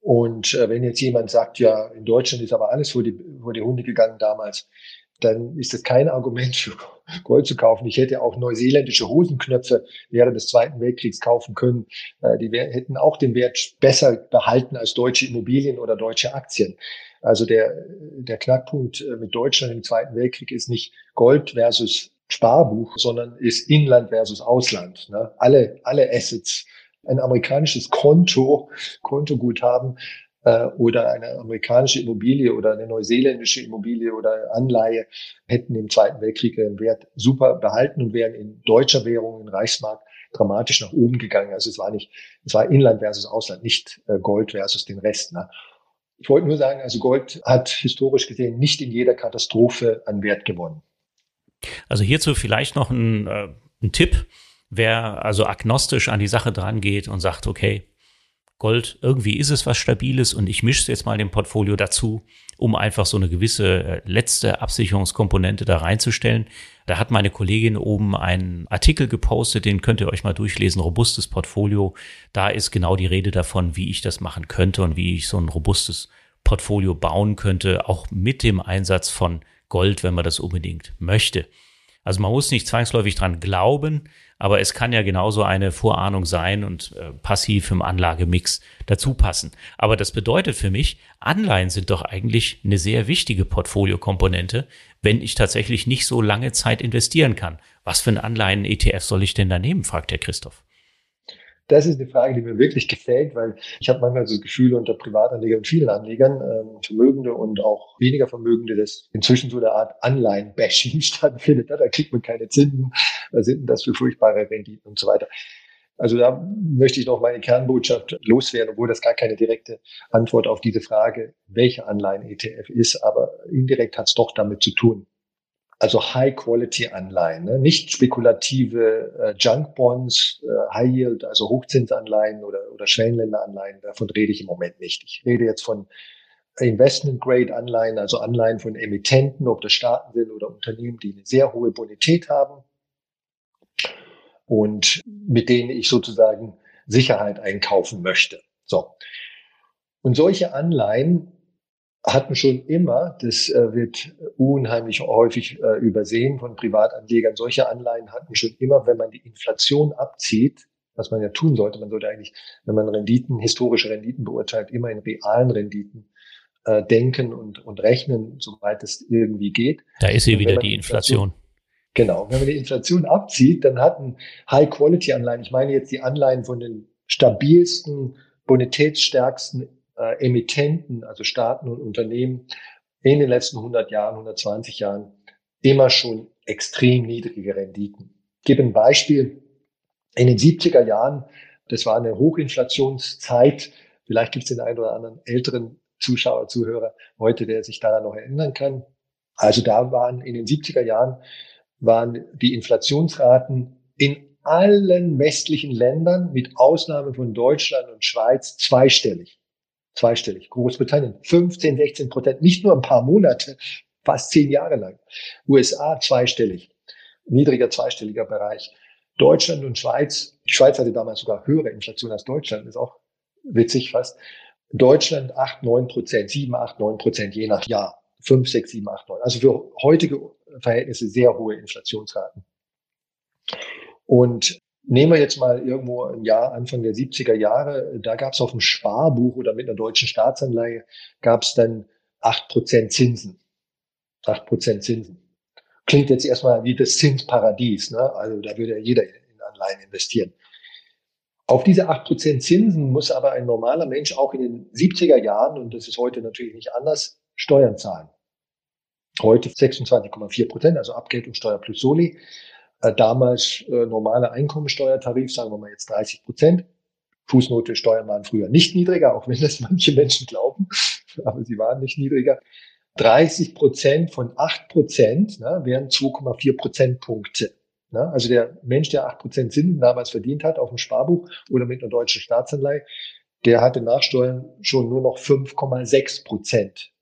Und äh, wenn jetzt jemand sagt, ja, in Deutschland ist aber alles vor die, vor die Hunde gegangen damals, dann ist das kein Argument für Gold zu kaufen. Ich hätte auch neuseeländische Hosenknöpfe während des Zweiten Weltkriegs kaufen können. Äh, die hätten auch den Wert besser behalten als deutsche Immobilien oder deutsche Aktien. Also der, der Knackpunkt äh, mit Deutschland im Zweiten Weltkrieg ist nicht Gold versus Sparbuch, sondern ist Inland versus Ausland. Ne? Alle, alle Assets, ein amerikanisches Konto, Kontoguthaben äh, oder eine amerikanische Immobilie oder eine neuseeländische Immobilie oder Anleihe hätten im Zweiten Weltkrieg ihren Wert super behalten und wären in deutscher Währung, in Reichsmark, dramatisch nach oben gegangen. Also es war nicht, es war Inland versus Ausland, nicht äh, Gold versus den Rest. Ne? Ich wollte nur sagen, also Gold hat historisch gesehen nicht in jeder Katastrophe an Wert gewonnen. Also hierzu vielleicht noch ein, äh, ein Tipp, wer also agnostisch an die Sache dran geht und sagt, okay, Gold, irgendwie ist es was Stabiles und ich mische es jetzt mal dem Portfolio dazu, um einfach so eine gewisse äh, letzte Absicherungskomponente da reinzustellen. Da hat meine Kollegin oben einen Artikel gepostet, den könnt ihr euch mal durchlesen, robustes Portfolio. Da ist genau die Rede davon, wie ich das machen könnte und wie ich so ein robustes Portfolio bauen könnte, auch mit dem Einsatz von Gold, wenn man das unbedingt möchte. Also man muss nicht zwangsläufig dran glauben, aber es kann ja genauso eine Vorahnung sein und äh, passiv im Anlagemix dazu passen. Aber das bedeutet für mich, Anleihen sind doch eigentlich eine sehr wichtige Portfoliokomponente, wenn ich tatsächlich nicht so lange Zeit investieren kann. Was für ein Anleihen-ETF soll ich denn da nehmen, fragt Herr Christoph. Das ist eine Frage, die mir wirklich gefällt, weil ich habe manchmal so das Gefühl unter Privatanlegern und vielen Anlegern, ähm, Vermögende und auch weniger Vermögende, dass inzwischen so eine Art Anleihen-Bashing stattfindet. Da kriegt man keine Zinsen, was sind denn das für furchtbare Renditen und so weiter. Also da möchte ich noch meine Kernbotschaft loswerden, obwohl das gar keine direkte Antwort auf diese Frage, welche Anleihen-ETF ist, aber indirekt hat es doch damit zu tun also High-Quality-Anleihen, ne? nicht spekulative äh, Junk-Bonds, äh, High-Yield, also Hochzinsanleihen oder, oder Schwellenländeranleihen, davon rede ich im Moment nicht. Ich rede jetzt von Investment-Grade-Anleihen, also Anleihen von Emittenten, ob das Staaten sind oder Unternehmen, die eine sehr hohe Bonität haben und mit denen ich sozusagen Sicherheit einkaufen möchte. So. Und solche Anleihen hatten schon immer, das äh, wird unheimlich häufig äh, übersehen von Privatanlegern, solche Anleihen hatten schon immer, wenn man die Inflation abzieht, was man ja tun sollte, man sollte eigentlich, wenn man Renditen, historische Renditen beurteilt, immer in realen Renditen äh, denken und, und rechnen, soweit es irgendwie geht. Da ist sie wieder die Inflation. Inflation. Genau, wenn man die Inflation abzieht, dann hatten High-Quality-Anleihen, ich meine jetzt die Anleihen von den stabilsten, bonitätsstärksten äh, Emittenten, also Staaten und Unternehmen in den letzten 100 Jahren, 120 Jahren immer schon extrem niedrige Renditen. Ich gebe ein Beispiel. In den 70er Jahren, das war eine Hochinflationszeit, vielleicht gibt es den einen oder anderen älteren Zuschauer, Zuhörer heute, der sich daran noch erinnern kann. Also da waren in den 70er Jahren waren die Inflationsraten in allen westlichen Ländern mit Ausnahme von Deutschland und Schweiz zweistellig zweistellig. Großbritannien 15, 16 Prozent, nicht nur ein paar Monate, fast zehn Jahre lang. USA zweistellig, niedriger zweistelliger Bereich. Deutschland und Schweiz, die Schweiz hatte damals sogar höhere Inflation als Deutschland, ist auch witzig fast. Deutschland 8, 9 Prozent, 7, 8, 9 Prozent je nach Jahr. 5, 6, 7, 8, 9. Also für heutige Verhältnisse sehr hohe Inflationsraten. Und Nehmen wir jetzt mal irgendwo im Jahr Anfang der 70er Jahre, da gab es auf dem Sparbuch oder mit einer deutschen Staatsanleihe gab es dann acht Prozent Zinsen. acht Prozent Zinsen. Klingt jetzt erstmal wie das Zinsparadies. Ne? Also da würde ja jeder in Anleihen investieren. Auf diese acht Prozent Zinsen muss aber ein normaler Mensch auch in den 70er Jahren, und das ist heute natürlich nicht anders, Steuern zahlen. Heute 26,4 Prozent, also Abgeltungssteuer plus Soli damals äh, normale Einkommensteuertarif, sagen wir mal jetzt 30 Prozent. Fußnote, Steuern waren früher nicht niedriger, auch wenn das manche Menschen glauben, aber sie waren nicht niedriger. 30 Prozent von 8 Prozent ne, wären 2,4 Prozentpunkte. Ne? Also der Mensch, der 8 Prozent Zinsen damals verdient hat auf dem Sparbuch oder mit einer deutschen Staatsanleihe, der hatte Nachsteuern schon nur noch 5,6 Prozent.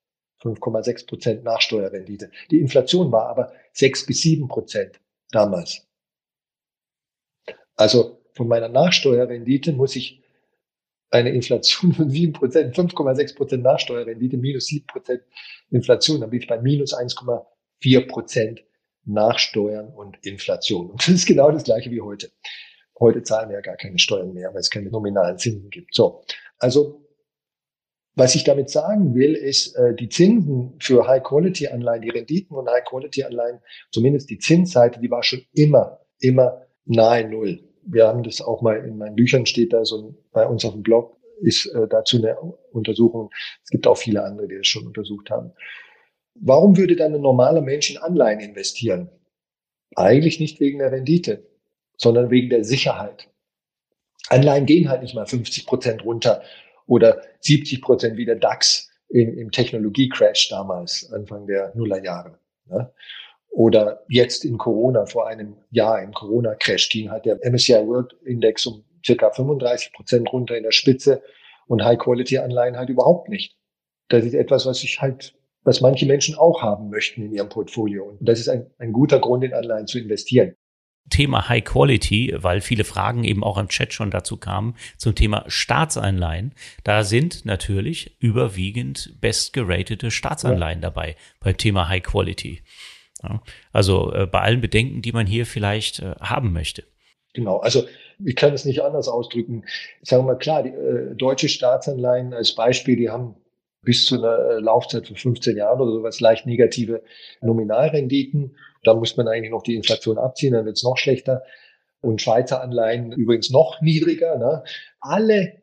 5,6 Prozent Nachsteuerrendite. Die Inflation war aber 6 bis 7 Prozent damals. Also von meiner Nachsteuerrendite muss ich eine Inflation von 7%, 5,6% Nachsteuerrendite, minus 7% Inflation, dann bin ich bei minus 1,4% Nachsteuern und Inflation. Und das ist genau das gleiche wie heute. Heute zahlen wir ja gar keine Steuern mehr, weil es keine nominalen Zinsen gibt. So, also was ich damit sagen will, ist, äh, die Zinsen für High-Quality-Anleihen, die Renditen von High-Quality-Anleihen, zumindest die Zinsseite, die war schon immer, immer nahe Null. Wir haben das auch mal in meinen Büchern steht da so bei uns auf dem Blog ist äh, dazu eine Untersuchung. Es gibt auch viele andere, die das schon untersucht haben. Warum würde dann ein normaler Mensch in Anleihen investieren? Eigentlich nicht wegen der Rendite, sondern wegen der Sicherheit. Anleihen gehen halt nicht mal 50 Prozent runter oder 70 Prozent wie der DAX im, im Technologiecrash damals, Anfang der Nullerjahre. Ne? Oder jetzt in Corona, vor einem Jahr im Corona-Crash ging halt der MSCI World Index um circa 35 Prozent runter in der Spitze und High-Quality-Anleihen halt überhaupt nicht. Das ist etwas, was ich halt, was manche Menschen auch haben möchten in ihrem Portfolio. Und das ist ein, ein guter Grund, in Anleihen zu investieren. Thema High Quality, weil viele Fragen eben auch im Chat schon dazu kamen, zum Thema Staatsanleihen. Da sind natürlich überwiegend bestgeratete Staatsanleihen ja. dabei beim Thema High Quality. Ja, also äh, bei allen Bedenken, die man hier vielleicht äh, haben möchte. Genau, also ich kann es nicht anders ausdrücken. Sagen wir mal klar, die äh, deutsche Staatsanleihen als Beispiel, die haben bis zu einer Laufzeit von 15 Jahren oder sowas leicht negative Nominalrenditen. Da muss man eigentlich noch die Inflation abziehen, dann wird es noch schlechter. Und Schweizer Anleihen übrigens noch niedriger. Ne? Alle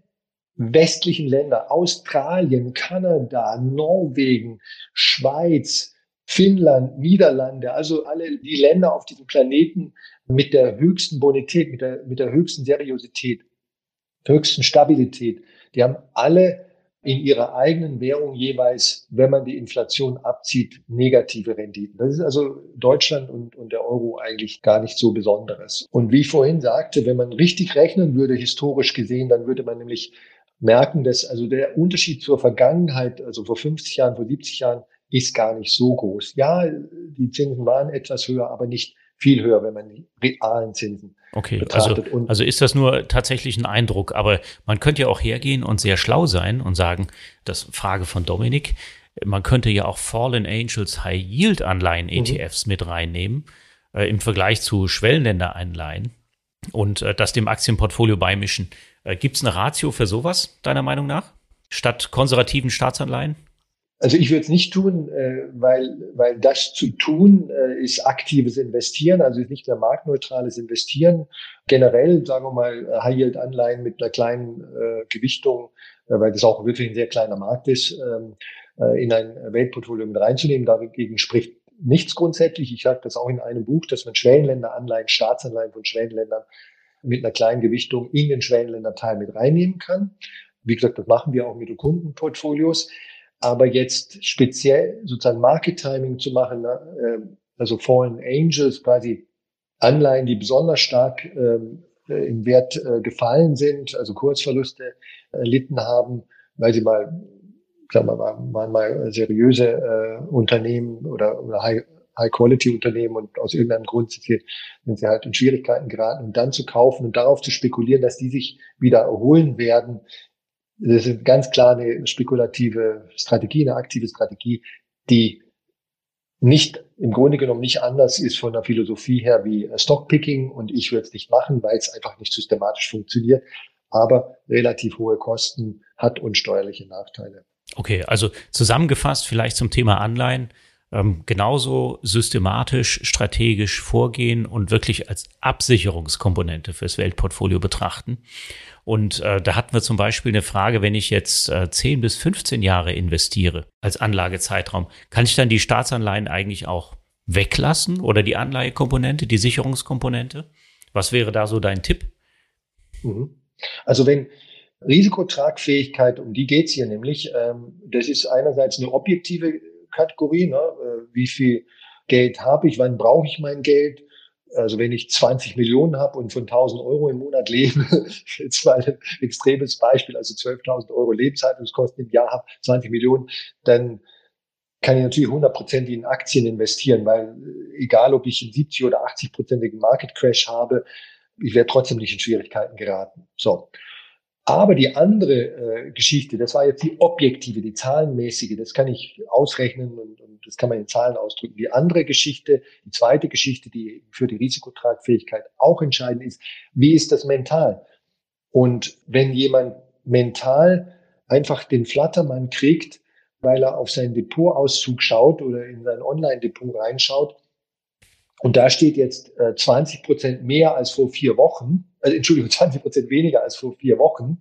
westlichen Länder, Australien, Kanada, Norwegen, Schweiz, Finnland, Niederlande, also alle die Länder auf diesem Planeten mit der höchsten Bonität, mit der, mit der höchsten Seriosität, höchsten Stabilität, die haben alle in ihrer eigenen Währung jeweils, wenn man die Inflation abzieht, negative Renditen. Das ist also Deutschland und, und der Euro eigentlich gar nicht so Besonderes. Und wie ich vorhin sagte, wenn man richtig rechnen würde, historisch gesehen, dann würde man nämlich merken, dass also der Unterschied zur Vergangenheit, also vor 50 Jahren, vor 70 Jahren, ist gar nicht so groß. Ja, die Zinsen waren etwas höher, aber nicht viel höher, wenn man die realen Zinsen okay, betrachtet. Also, also ist das nur tatsächlich ein Eindruck, aber man könnte ja auch hergehen und sehr schlau sein und sagen, das Frage von Dominik, man könnte ja auch Fallen Angels High Yield Anleihen ETFs mhm. mit reinnehmen äh, im Vergleich zu Schwellenländeranleihen und äh, das dem Aktienportfolio beimischen. Äh, Gibt es eine Ratio für sowas, deiner Meinung nach? Statt konservativen Staatsanleihen? Also ich würde es nicht tun, äh, weil, weil das zu tun äh, ist aktives Investieren, also ist nicht mehr marktneutrales Investieren. Generell, sagen wir mal, High-Yield-Anleihen mit einer kleinen äh, Gewichtung, äh, weil das auch wirklich ein sehr kleiner Markt ist, ähm, äh, in ein Weltportfolio mit reinzunehmen. Dagegen spricht nichts grundsätzlich. Ich sage das auch in einem Buch, dass man Schwellenländeranleihen, Staatsanleihen von Schwellenländern mit einer kleinen Gewichtung in den Schwellenländerteil mit reinnehmen kann. Wie gesagt, das machen wir auch mit den Kundenportfolios. Aber jetzt speziell sozusagen Market Timing zu machen, ne, ähm, also Fallen Angels, quasi Anleihen, die besonders stark ähm, äh, im Wert äh, gefallen sind, also Kursverluste erlitten haben, weil sie mal, sagen wir mal, mal seriöse äh, Unternehmen oder, oder High, High-Quality-Unternehmen und aus irgendeinem Grund sind sie, sind sie halt in Schwierigkeiten geraten und dann zu kaufen und darauf zu spekulieren, dass die sich wieder erholen werden, das ist ganz klar eine spekulative Strategie, eine aktive Strategie, die nicht im Grunde genommen nicht anders ist von der Philosophie her wie Stockpicking. Und ich würde es nicht machen, weil es einfach nicht systematisch funktioniert, aber relativ hohe Kosten hat und steuerliche Nachteile. Okay, also zusammengefasst vielleicht zum Thema Anleihen ähm, genauso systematisch, strategisch vorgehen und wirklich als Absicherungskomponente fürs Weltportfolio betrachten. Und äh, da hatten wir zum Beispiel eine Frage, wenn ich jetzt äh, 10 bis 15 Jahre investiere als Anlagezeitraum, kann ich dann die Staatsanleihen eigentlich auch weglassen oder die Anleihekomponente, die Sicherungskomponente? Was wäre da so dein Tipp? Mhm. Also wenn Risikotragfähigkeit, um die geht's hier nämlich, ähm, das ist einerseits eine objektive Kategorie, ne? Äh, wie viel Geld habe ich, wann brauche ich mein Geld. Also wenn ich 20 Millionen habe und von 1000 Euro im Monat lebe, jetzt mal ein extremes Beispiel, also 12.000 Euro Lebenshaltungskosten im Jahr habe, 20 Millionen, dann kann ich natürlich 100% in Aktien investieren, weil äh, egal, ob ich einen 70 oder 80-prozentigen Market Crash habe, ich werde trotzdem nicht in Schwierigkeiten geraten. So. Aber die andere äh, Geschichte, das war jetzt die objektive, die zahlenmäßige, das kann ich ausrechnen und, und das kann man in Zahlen ausdrücken. Die andere Geschichte, die zweite Geschichte, die für die Risikotragfähigkeit auch entscheidend ist, wie ist das mental? Und wenn jemand mental einfach den Flattermann kriegt, weil er auf seinen Depotauszug schaut oder in sein Online-Depot reinschaut, und da steht jetzt äh, 20 Prozent mehr als vor vier Wochen, also Entschuldigung, 20 Prozent weniger als vor vier Wochen.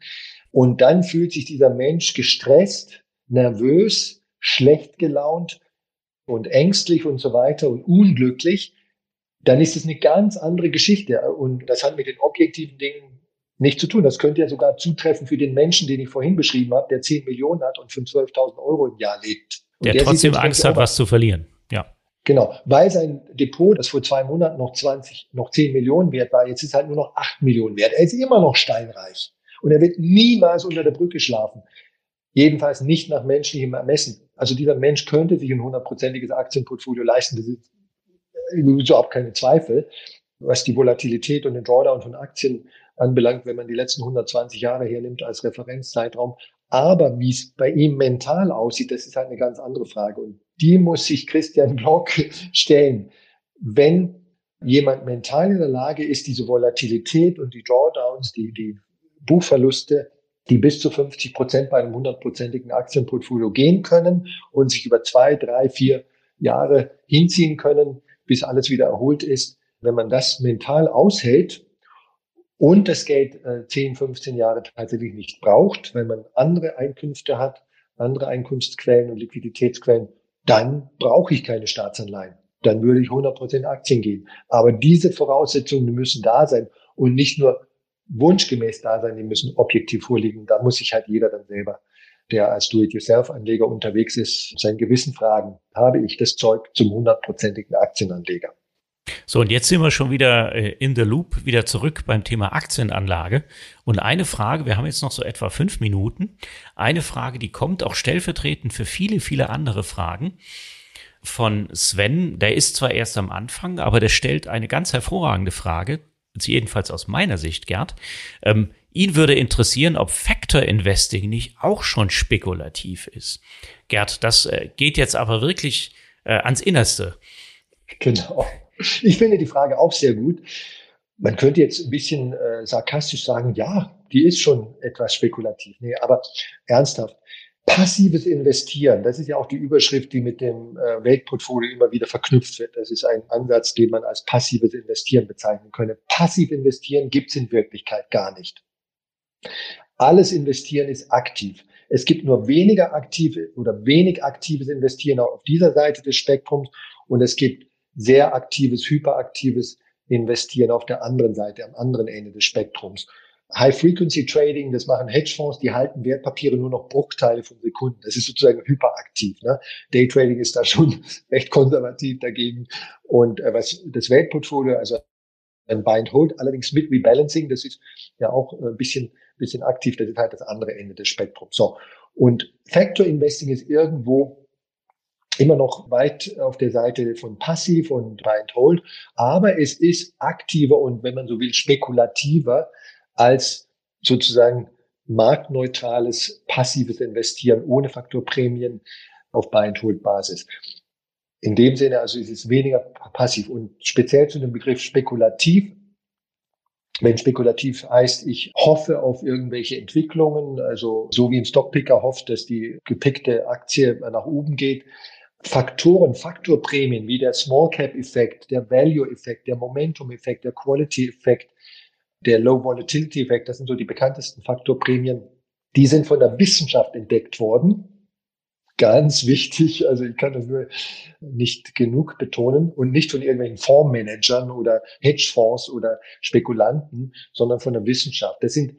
Und dann fühlt sich dieser Mensch gestresst, nervös, schlecht gelaunt und ängstlich und so weiter und unglücklich. Dann ist es eine ganz andere Geschichte. Und das hat mit den objektiven Dingen nichts zu tun. Das könnte ja sogar zutreffen für den Menschen, den ich vorhin beschrieben habe, der 10 Millionen hat und von 12.000 Euro im Jahr lebt. der, der trotzdem Angst hat, was zu verlieren. Genau, weil sein Depot, das vor zwei Monaten noch 20, noch 10 Millionen wert war, jetzt ist halt nur noch 8 Millionen wert. Er ist immer noch steinreich und er wird niemals unter der Brücke schlafen. Jedenfalls nicht nach menschlichem Ermessen. Also dieser Mensch könnte sich ein hundertprozentiges Aktienportfolio leisten. Das ist überhaupt keine Zweifel, was die Volatilität und den Drawdown von Aktien anbelangt, wenn man die letzten 120 Jahre hernimmt als Referenzzeitraum. Aber wie es bei ihm mental aussieht, das ist halt eine ganz andere Frage. Und die muss sich Christian Block stellen. Wenn jemand mental in der Lage ist, diese Volatilität und die Drawdowns, die, die Buchverluste, die bis zu 50 Prozent bei einem hundertprozentigen Aktienportfolio gehen können und sich über zwei, drei, vier Jahre hinziehen können, bis alles wieder erholt ist. Wenn man das mental aushält und das Geld äh, 10, 15 Jahre tatsächlich nicht braucht, wenn man andere Einkünfte hat, andere Einkunftsquellen und Liquiditätsquellen, dann brauche ich keine Staatsanleihen. Dann würde ich 100% Aktien gehen. Aber diese Voraussetzungen müssen da sein und nicht nur wunschgemäß da sein, die müssen objektiv vorliegen. Da muss sich halt jeder dann selber, der als Do-it-yourself-Anleger unterwegs ist, sein Gewissen fragen, habe ich das Zeug zum hundertprozentigen Aktienanleger? So, und jetzt sind wir schon wieder äh, in the loop, wieder zurück beim Thema Aktienanlage. Und eine Frage, wir haben jetzt noch so etwa fünf Minuten. Eine Frage, die kommt auch stellvertretend für viele, viele andere Fragen von Sven. Der ist zwar erst am Anfang, aber der stellt eine ganz hervorragende Frage. jedenfalls aus meiner Sicht, Gerd. Ähm, ihn würde interessieren, ob Factor Investing nicht auch schon spekulativ ist. Gerd, das äh, geht jetzt aber wirklich äh, ans Innerste. Genau. Ich finde die Frage auch sehr gut. Man könnte jetzt ein bisschen äh, sarkastisch sagen, ja, die ist schon etwas spekulativ. Nee, aber ernsthaft. Passives Investieren, das ist ja auch die Überschrift, die mit dem äh, Weltportfolio immer wieder verknüpft wird. Das ist ein Ansatz, den man als passives Investieren bezeichnen könne. Passiv investieren gibt es in Wirklichkeit gar nicht. Alles Investieren ist aktiv. Es gibt nur weniger aktive oder wenig aktives Investieren auf dieser Seite des Spektrums und es gibt sehr aktives, hyperaktives Investieren auf der anderen Seite, am anderen Ende des Spektrums. High-Frequency-Trading, das machen Hedgefonds, die halten Wertpapiere nur noch Bruchteile von Sekunden. Das ist sozusagen hyperaktiv. Ne? Daytrading ist da schon recht konservativ dagegen. Und äh, was das Weltportfolio, also ein Buy and Hold, allerdings mit Rebalancing, das ist ja auch ein bisschen, bisschen aktiv, das ist halt das andere Ende des Spektrums. So. Und Factor Investing ist irgendwo immer noch weit auf der Seite von passiv und Buy and Hold, aber es ist aktiver und wenn man so will, spekulativer als sozusagen marktneutrales, passives Investieren ohne Faktorprämien auf Buy-and-Hold-Basis. In dem Sinne, also ist es weniger passiv und speziell zu dem Begriff spekulativ. Wenn spekulativ heißt, ich hoffe auf irgendwelche Entwicklungen, also so wie ein Stockpicker hofft, dass die gepickte Aktie nach oben geht. Faktoren, Faktorprämien wie der Small Cap Effekt, der Value Effekt, der Momentum Effekt, der Quality Effekt, der Low Volatility Effekt, das sind so die bekanntesten Faktorprämien, die sind von der Wissenschaft entdeckt worden. Ganz wichtig, also ich kann das nur nicht genug betonen und nicht von irgendwelchen Fondsmanagern oder Hedgefonds oder Spekulanten, sondern von der Wissenschaft. Das sind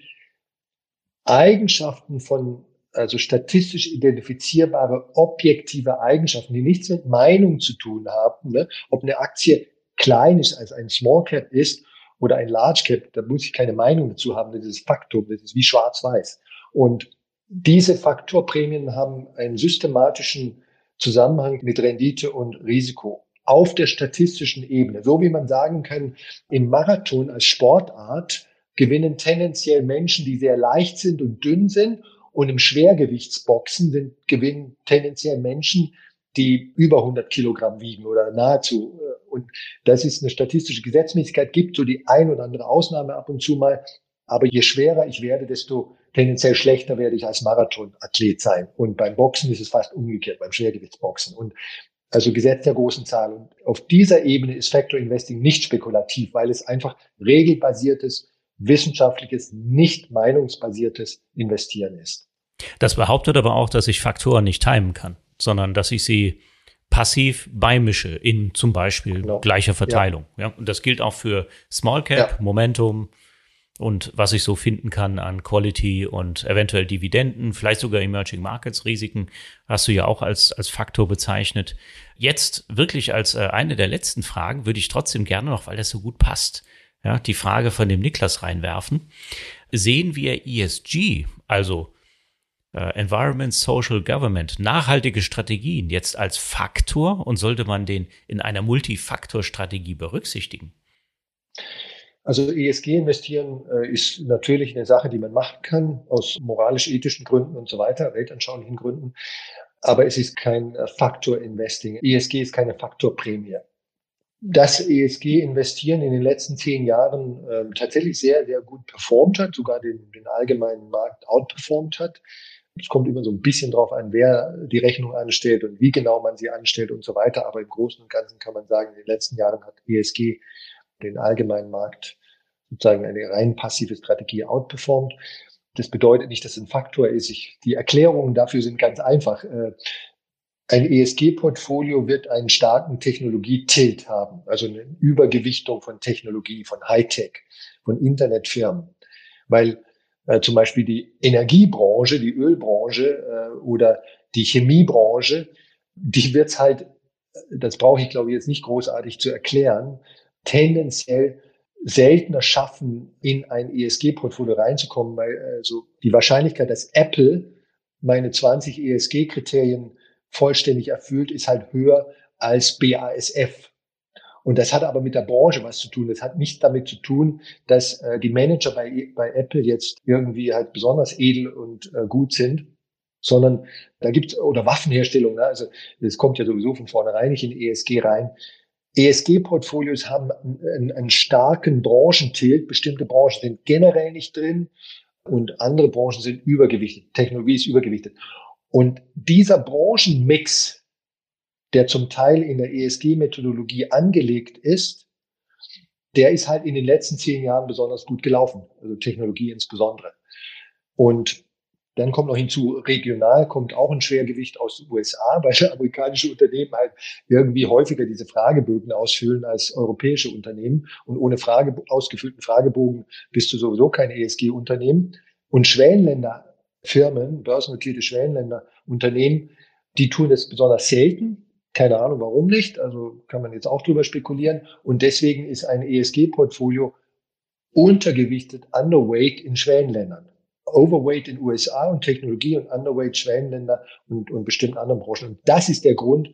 Eigenschaften von, also statistisch identifizierbare objektive Eigenschaften, die nichts mit Meinung zu tun haben, ne? ob eine Aktie klein ist als ein Small Cap ist oder ein Large Cap, da muss ich keine Meinung dazu haben, das ist Faktum, das ist wie schwarz-weiß. Und diese Faktorprämien haben einen systematischen Zusammenhang mit Rendite und Risiko auf der statistischen Ebene. So wie man sagen kann, im Marathon als Sportart gewinnen tendenziell Menschen, die sehr leicht sind und dünn sind. Und im Schwergewichtsboxen sind, gewinnen tendenziell Menschen, die über 100 Kilogramm wiegen oder nahezu. Äh, und das ist eine statistische Gesetzmäßigkeit, gibt so die ein oder andere Ausnahme ab und zu mal. Aber je schwerer ich werde, desto tendenziell schlechter werde ich als Marathonathlet sein. Und beim Boxen ist es fast umgekehrt, beim Schwergewichtsboxen. Und also Gesetz der großen Zahl. Und auf dieser Ebene ist Factor Investing nicht spekulativ, weil es einfach regelbasiertes, wissenschaftliches, nicht meinungsbasiertes Investieren ist. Das behauptet aber auch, dass ich Faktoren nicht timen kann sondern dass ich sie passiv beimische in zum Beispiel genau. gleicher Verteilung. Ja. ja. und das gilt auch für Small Cap, ja. Momentum und was ich so finden kann an Quality und eventuell Dividenden, vielleicht sogar Emerging Markets Risiken, hast du ja auch als, als Faktor bezeichnet. Jetzt wirklich als äh, eine der letzten Fragen würde ich trotzdem gerne noch, weil das so gut passt, ja, die Frage von dem Niklas reinwerfen. Sehen wir ESG, also äh, Environment, Social Government, nachhaltige Strategien jetzt als Faktor und sollte man den in einer Multifaktor-Strategie berücksichtigen? Also ESG investieren äh, ist natürlich eine Sache, die man machen kann, aus moralisch-ethischen Gründen und so weiter, weltanschaulichen Gründen. Aber es ist kein äh, Faktor-Investing. ESG ist keine Faktorprämie. Dass ESG-Investieren in den letzten zehn Jahren äh, tatsächlich sehr, sehr gut performt hat, sogar den, den allgemeinen Markt outperformt hat, es kommt immer so ein bisschen drauf an, wer die Rechnung anstellt und wie genau man sie anstellt und so weiter. Aber im Großen und Ganzen kann man sagen, in den letzten Jahren hat ESG den allgemeinen Markt sozusagen eine rein passive Strategie outperformt. Das bedeutet nicht, dass es ein Faktor ist. Ich, die Erklärungen dafür sind ganz einfach. Ein ESG-Portfolio wird einen starken Technologie-Tilt haben, also eine Übergewichtung von Technologie, von Hightech, von Internetfirmen. Weil äh, zum Beispiel die Energiebranche, die Ölbranche äh, oder die Chemiebranche, die wird es halt, das brauche ich glaube ich jetzt nicht großartig zu erklären, tendenziell seltener schaffen, in ein ESG-Portfolio reinzukommen, weil also die Wahrscheinlichkeit, dass Apple meine 20 ESG-Kriterien vollständig erfüllt, ist halt höher als BASF. Und das hat aber mit der Branche was zu tun. Das hat nichts damit zu tun, dass äh, die Manager bei, bei Apple jetzt irgendwie halt besonders edel und äh, gut sind, sondern da gibt oder Waffenherstellung, ne? also das kommt ja sowieso von vornherein nicht in ESG rein. ESG-Portfolios haben einen, einen starken Branchentilt. Bestimmte Branchen sind generell nicht drin und andere Branchen sind übergewichtet. Technologie ist übergewichtet. Und dieser Branchenmix, der zum Teil in der ESG-Methodologie angelegt ist, der ist halt in den letzten zehn Jahren besonders gut gelaufen, also Technologie insbesondere. Und dann kommt noch hinzu, regional kommt auch ein Schwergewicht aus den USA, weil amerikanische Unternehmen halt irgendwie häufiger diese Fragebögen ausfüllen als europäische Unternehmen. Und ohne Frage, ausgefüllten Fragebogen bist du sowieso kein ESG-Unternehmen. Und Schwellenländer, Firmen, börsennotierte Schwellenländer, Unternehmen, die tun das besonders selten. Keine Ahnung, warum nicht. Also kann man jetzt auch drüber spekulieren. Und deswegen ist ein ESG-Portfolio untergewichtet, underweight in Schwellenländern. Overweight in USA und Technologie und Underweight Schwellenländer und, und bestimmten anderen Branchen. Und das ist der Grund.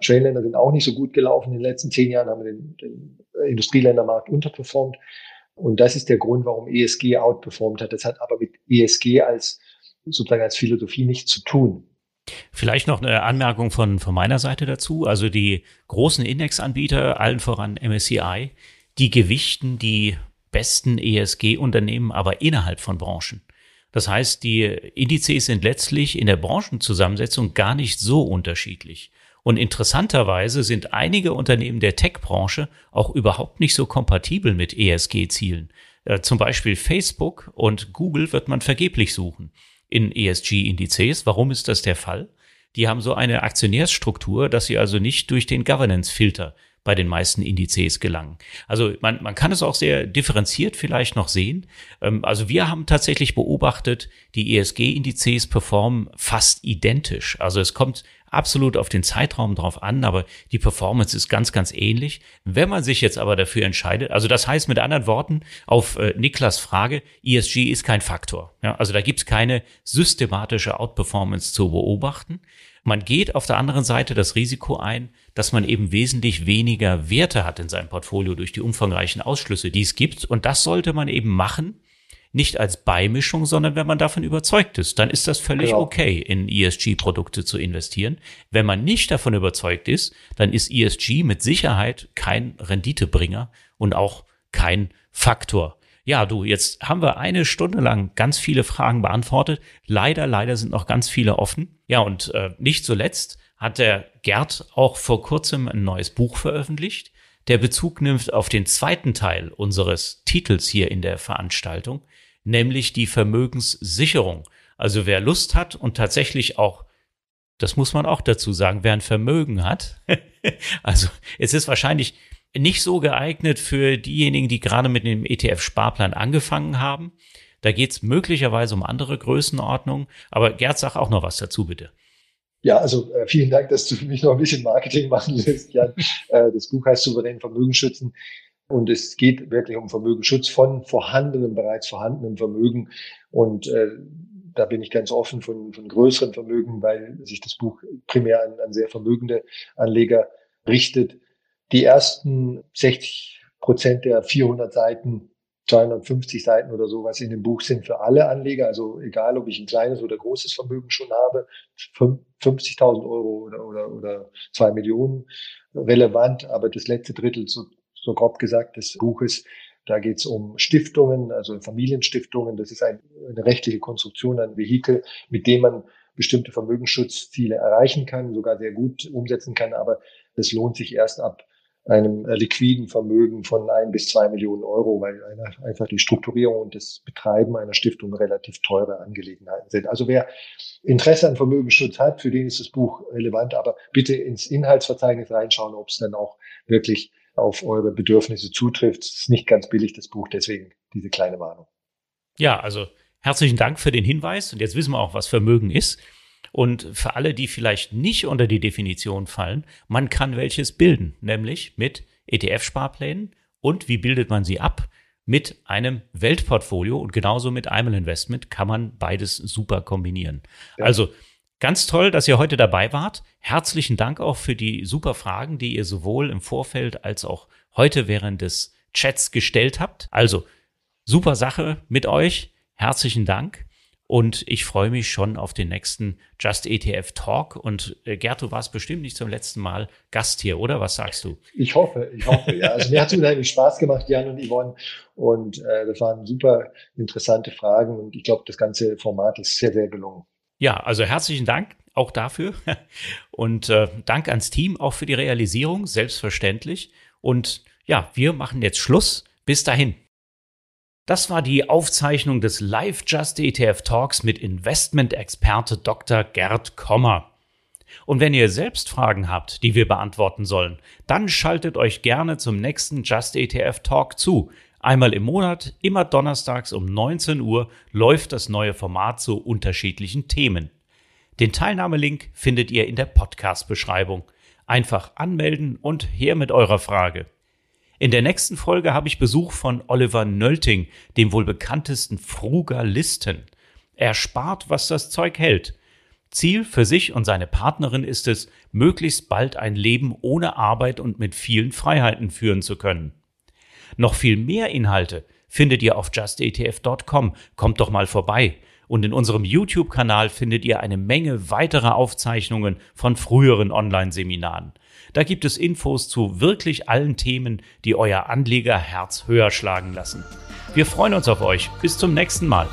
Schwellenländer sind auch nicht so gut gelaufen. In den letzten zehn Jahren haben wir den, den Industrieländermarkt unterperformt. Und das ist der Grund, warum ESG outperformt hat. Das hat aber mit ESG als sozusagen als Philosophie nichts zu tun. Vielleicht noch eine Anmerkung von, von meiner Seite dazu. Also die großen Indexanbieter, allen voran MSCI, die gewichten die besten ESG-Unternehmen aber innerhalb von Branchen. Das heißt, die Indizes sind letztlich in der Branchenzusammensetzung gar nicht so unterschiedlich. Und interessanterweise sind einige Unternehmen der Tech-Branche auch überhaupt nicht so kompatibel mit ESG-Zielen. Äh, zum Beispiel Facebook und Google wird man vergeblich suchen in ESG-Indizes. Warum ist das der Fall? Die haben so eine Aktionärsstruktur, dass sie also nicht durch den Governance-Filter bei den meisten Indizes gelangen. Also man, man kann es auch sehr differenziert vielleicht noch sehen. Ähm, also wir haben tatsächlich beobachtet, die ESG-Indizes performen fast identisch. Also es kommt absolut auf den Zeitraum drauf an, aber die Performance ist ganz, ganz ähnlich. Wenn man sich jetzt aber dafür entscheidet, also das heißt mit anderen Worten auf äh, Niklas Frage, ESG ist kein Faktor. Ja, also da gibt es keine systematische Outperformance zu beobachten. Man geht auf der anderen Seite das Risiko ein, dass man eben wesentlich weniger Werte hat in seinem Portfolio durch die umfangreichen Ausschlüsse, die es gibt. Und das sollte man eben machen, nicht als Beimischung, sondern wenn man davon überzeugt ist, dann ist das völlig genau. okay, in ESG-Produkte zu investieren. Wenn man nicht davon überzeugt ist, dann ist ESG mit Sicherheit kein Renditebringer und auch kein Faktor. Ja, du, jetzt haben wir eine Stunde lang ganz viele Fragen beantwortet. Leider, leider sind noch ganz viele offen. Ja, und äh, nicht zuletzt hat der Gerd auch vor kurzem ein neues Buch veröffentlicht, der Bezug nimmt auf den zweiten Teil unseres Titels hier in der Veranstaltung, nämlich die Vermögenssicherung. Also wer Lust hat und tatsächlich auch das muss man auch dazu sagen, wer ein Vermögen hat. also es ist wahrscheinlich nicht so geeignet für diejenigen, die gerade mit dem ETF-Sparplan angefangen haben. Da geht es möglicherweise um andere Größenordnungen. Aber Gerd, sag auch noch was dazu, bitte. Ja, also äh, vielen Dank, dass du für mich noch ein bisschen Marketing machen lässt, Jan. äh, das Buch heißt Souverän Vermögen schützen. Und es geht wirklich um Vermögensschutz von vorhandenem, bereits vorhandenem Vermögen. Und äh, da bin ich ganz offen von, von größeren Vermögen, weil sich das Buch primär an, an sehr vermögende Anleger richtet die ersten 60 Prozent der 400 Seiten, 250 Seiten oder sowas in dem Buch sind für alle Anleger. Also egal, ob ich ein kleines oder großes Vermögen schon habe, 50.000 Euro oder, oder, oder zwei Millionen relevant. Aber das letzte Drittel, so, so grob gesagt, des Buches, da geht es um Stiftungen, also Familienstiftungen. Das ist ein, eine rechtliche Konstruktion, ein Vehikel, mit dem man bestimmte Vermögensschutzziele erreichen kann, sogar sehr gut umsetzen kann. Aber das lohnt sich erst ab einem äh, liquiden Vermögen von ein bis zwei Millionen Euro, weil einfach die Strukturierung und das Betreiben einer Stiftung relativ teure Angelegenheiten sind. Also wer Interesse an Vermögensschutz hat, für den ist das Buch relevant, aber bitte ins Inhaltsverzeichnis reinschauen, ob es dann auch wirklich auf eure Bedürfnisse zutrifft. Es ist nicht ganz billig, das Buch, deswegen diese kleine Warnung. Ja, also herzlichen Dank für den Hinweis und jetzt wissen wir auch, was Vermögen ist. Und für alle, die vielleicht nicht unter die Definition fallen, man kann welches bilden, nämlich mit ETF-Sparplänen und wie bildet man sie ab? Mit einem Weltportfolio und genauso mit Einmal Investment kann man beides super kombinieren. Ja. Also Ganz toll, dass ihr heute dabei wart. Herzlichen Dank auch für die super Fragen, die ihr sowohl im Vorfeld als auch heute während des Chats gestellt habt. Also super Sache mit euch. Herzlichen Dank. Und ich freue mich schon auf den nächsten Just ETF Talk. Und äh, Gerd, du warst bestimmt nicht zum letzten Mal Gast hier, oder? Was sagst du? Ich hoffe, ich hoffe, ja. Also mir hat es unheimlich Spaß gemacht, Jan und Yvonne. Und äh, das waren super interessante Fragen. Und ich glaube, das ganze Format ist sehr, sehr gelungen. Ja, also herzlichen Dank auch dafür. Und äh, Dank ans Team auch für die Realisierung, selbstverständlich. Und ja, wir machen jetzt Schluss. Bis dahin. Das war die Aufzeichnung des Live Just ETF Talks mit Investment-Experte Dr. Gerd Kommer. Und wenn ihr selbst Fragen habt, die wir beantworten sollen, dann schaltet euch gerne zum nächsten Just ETF Talk zu. Einmal im Monat, immer donnerstags um 19 Uhr, läuft das neue Format zu unterschiedlichen Themen. Den Teilnahmelink findet ihr in der Podcast-Beschreibung. Einfach anmelden und her mit eurer Frage. In der nächsten Folge habe ich Besuch von Oliver Nölting, dem wohl bekanntesten Frugalisten. Er spart, was das Zeug hält. Ziel für sich und seine Partnerin ist es, möglichst bald ein Leben ohne Arbeit und mit vielen Freiheiten führen zu können. Noch viel mehr Inhalte findet ihr auf justetf.com. Kommt doch mal vorbei. Und in unserem YouTube-Kanal findet ihr eine Menge weiterer Aufzeichnungen von früheren Online-Seminaren. Da gibt es Infos zu wirklich allen Themen, die euer Anlegerherz höher schlagen lassen. Wir freuen uns auf euch. Bis zum nächsten Mal.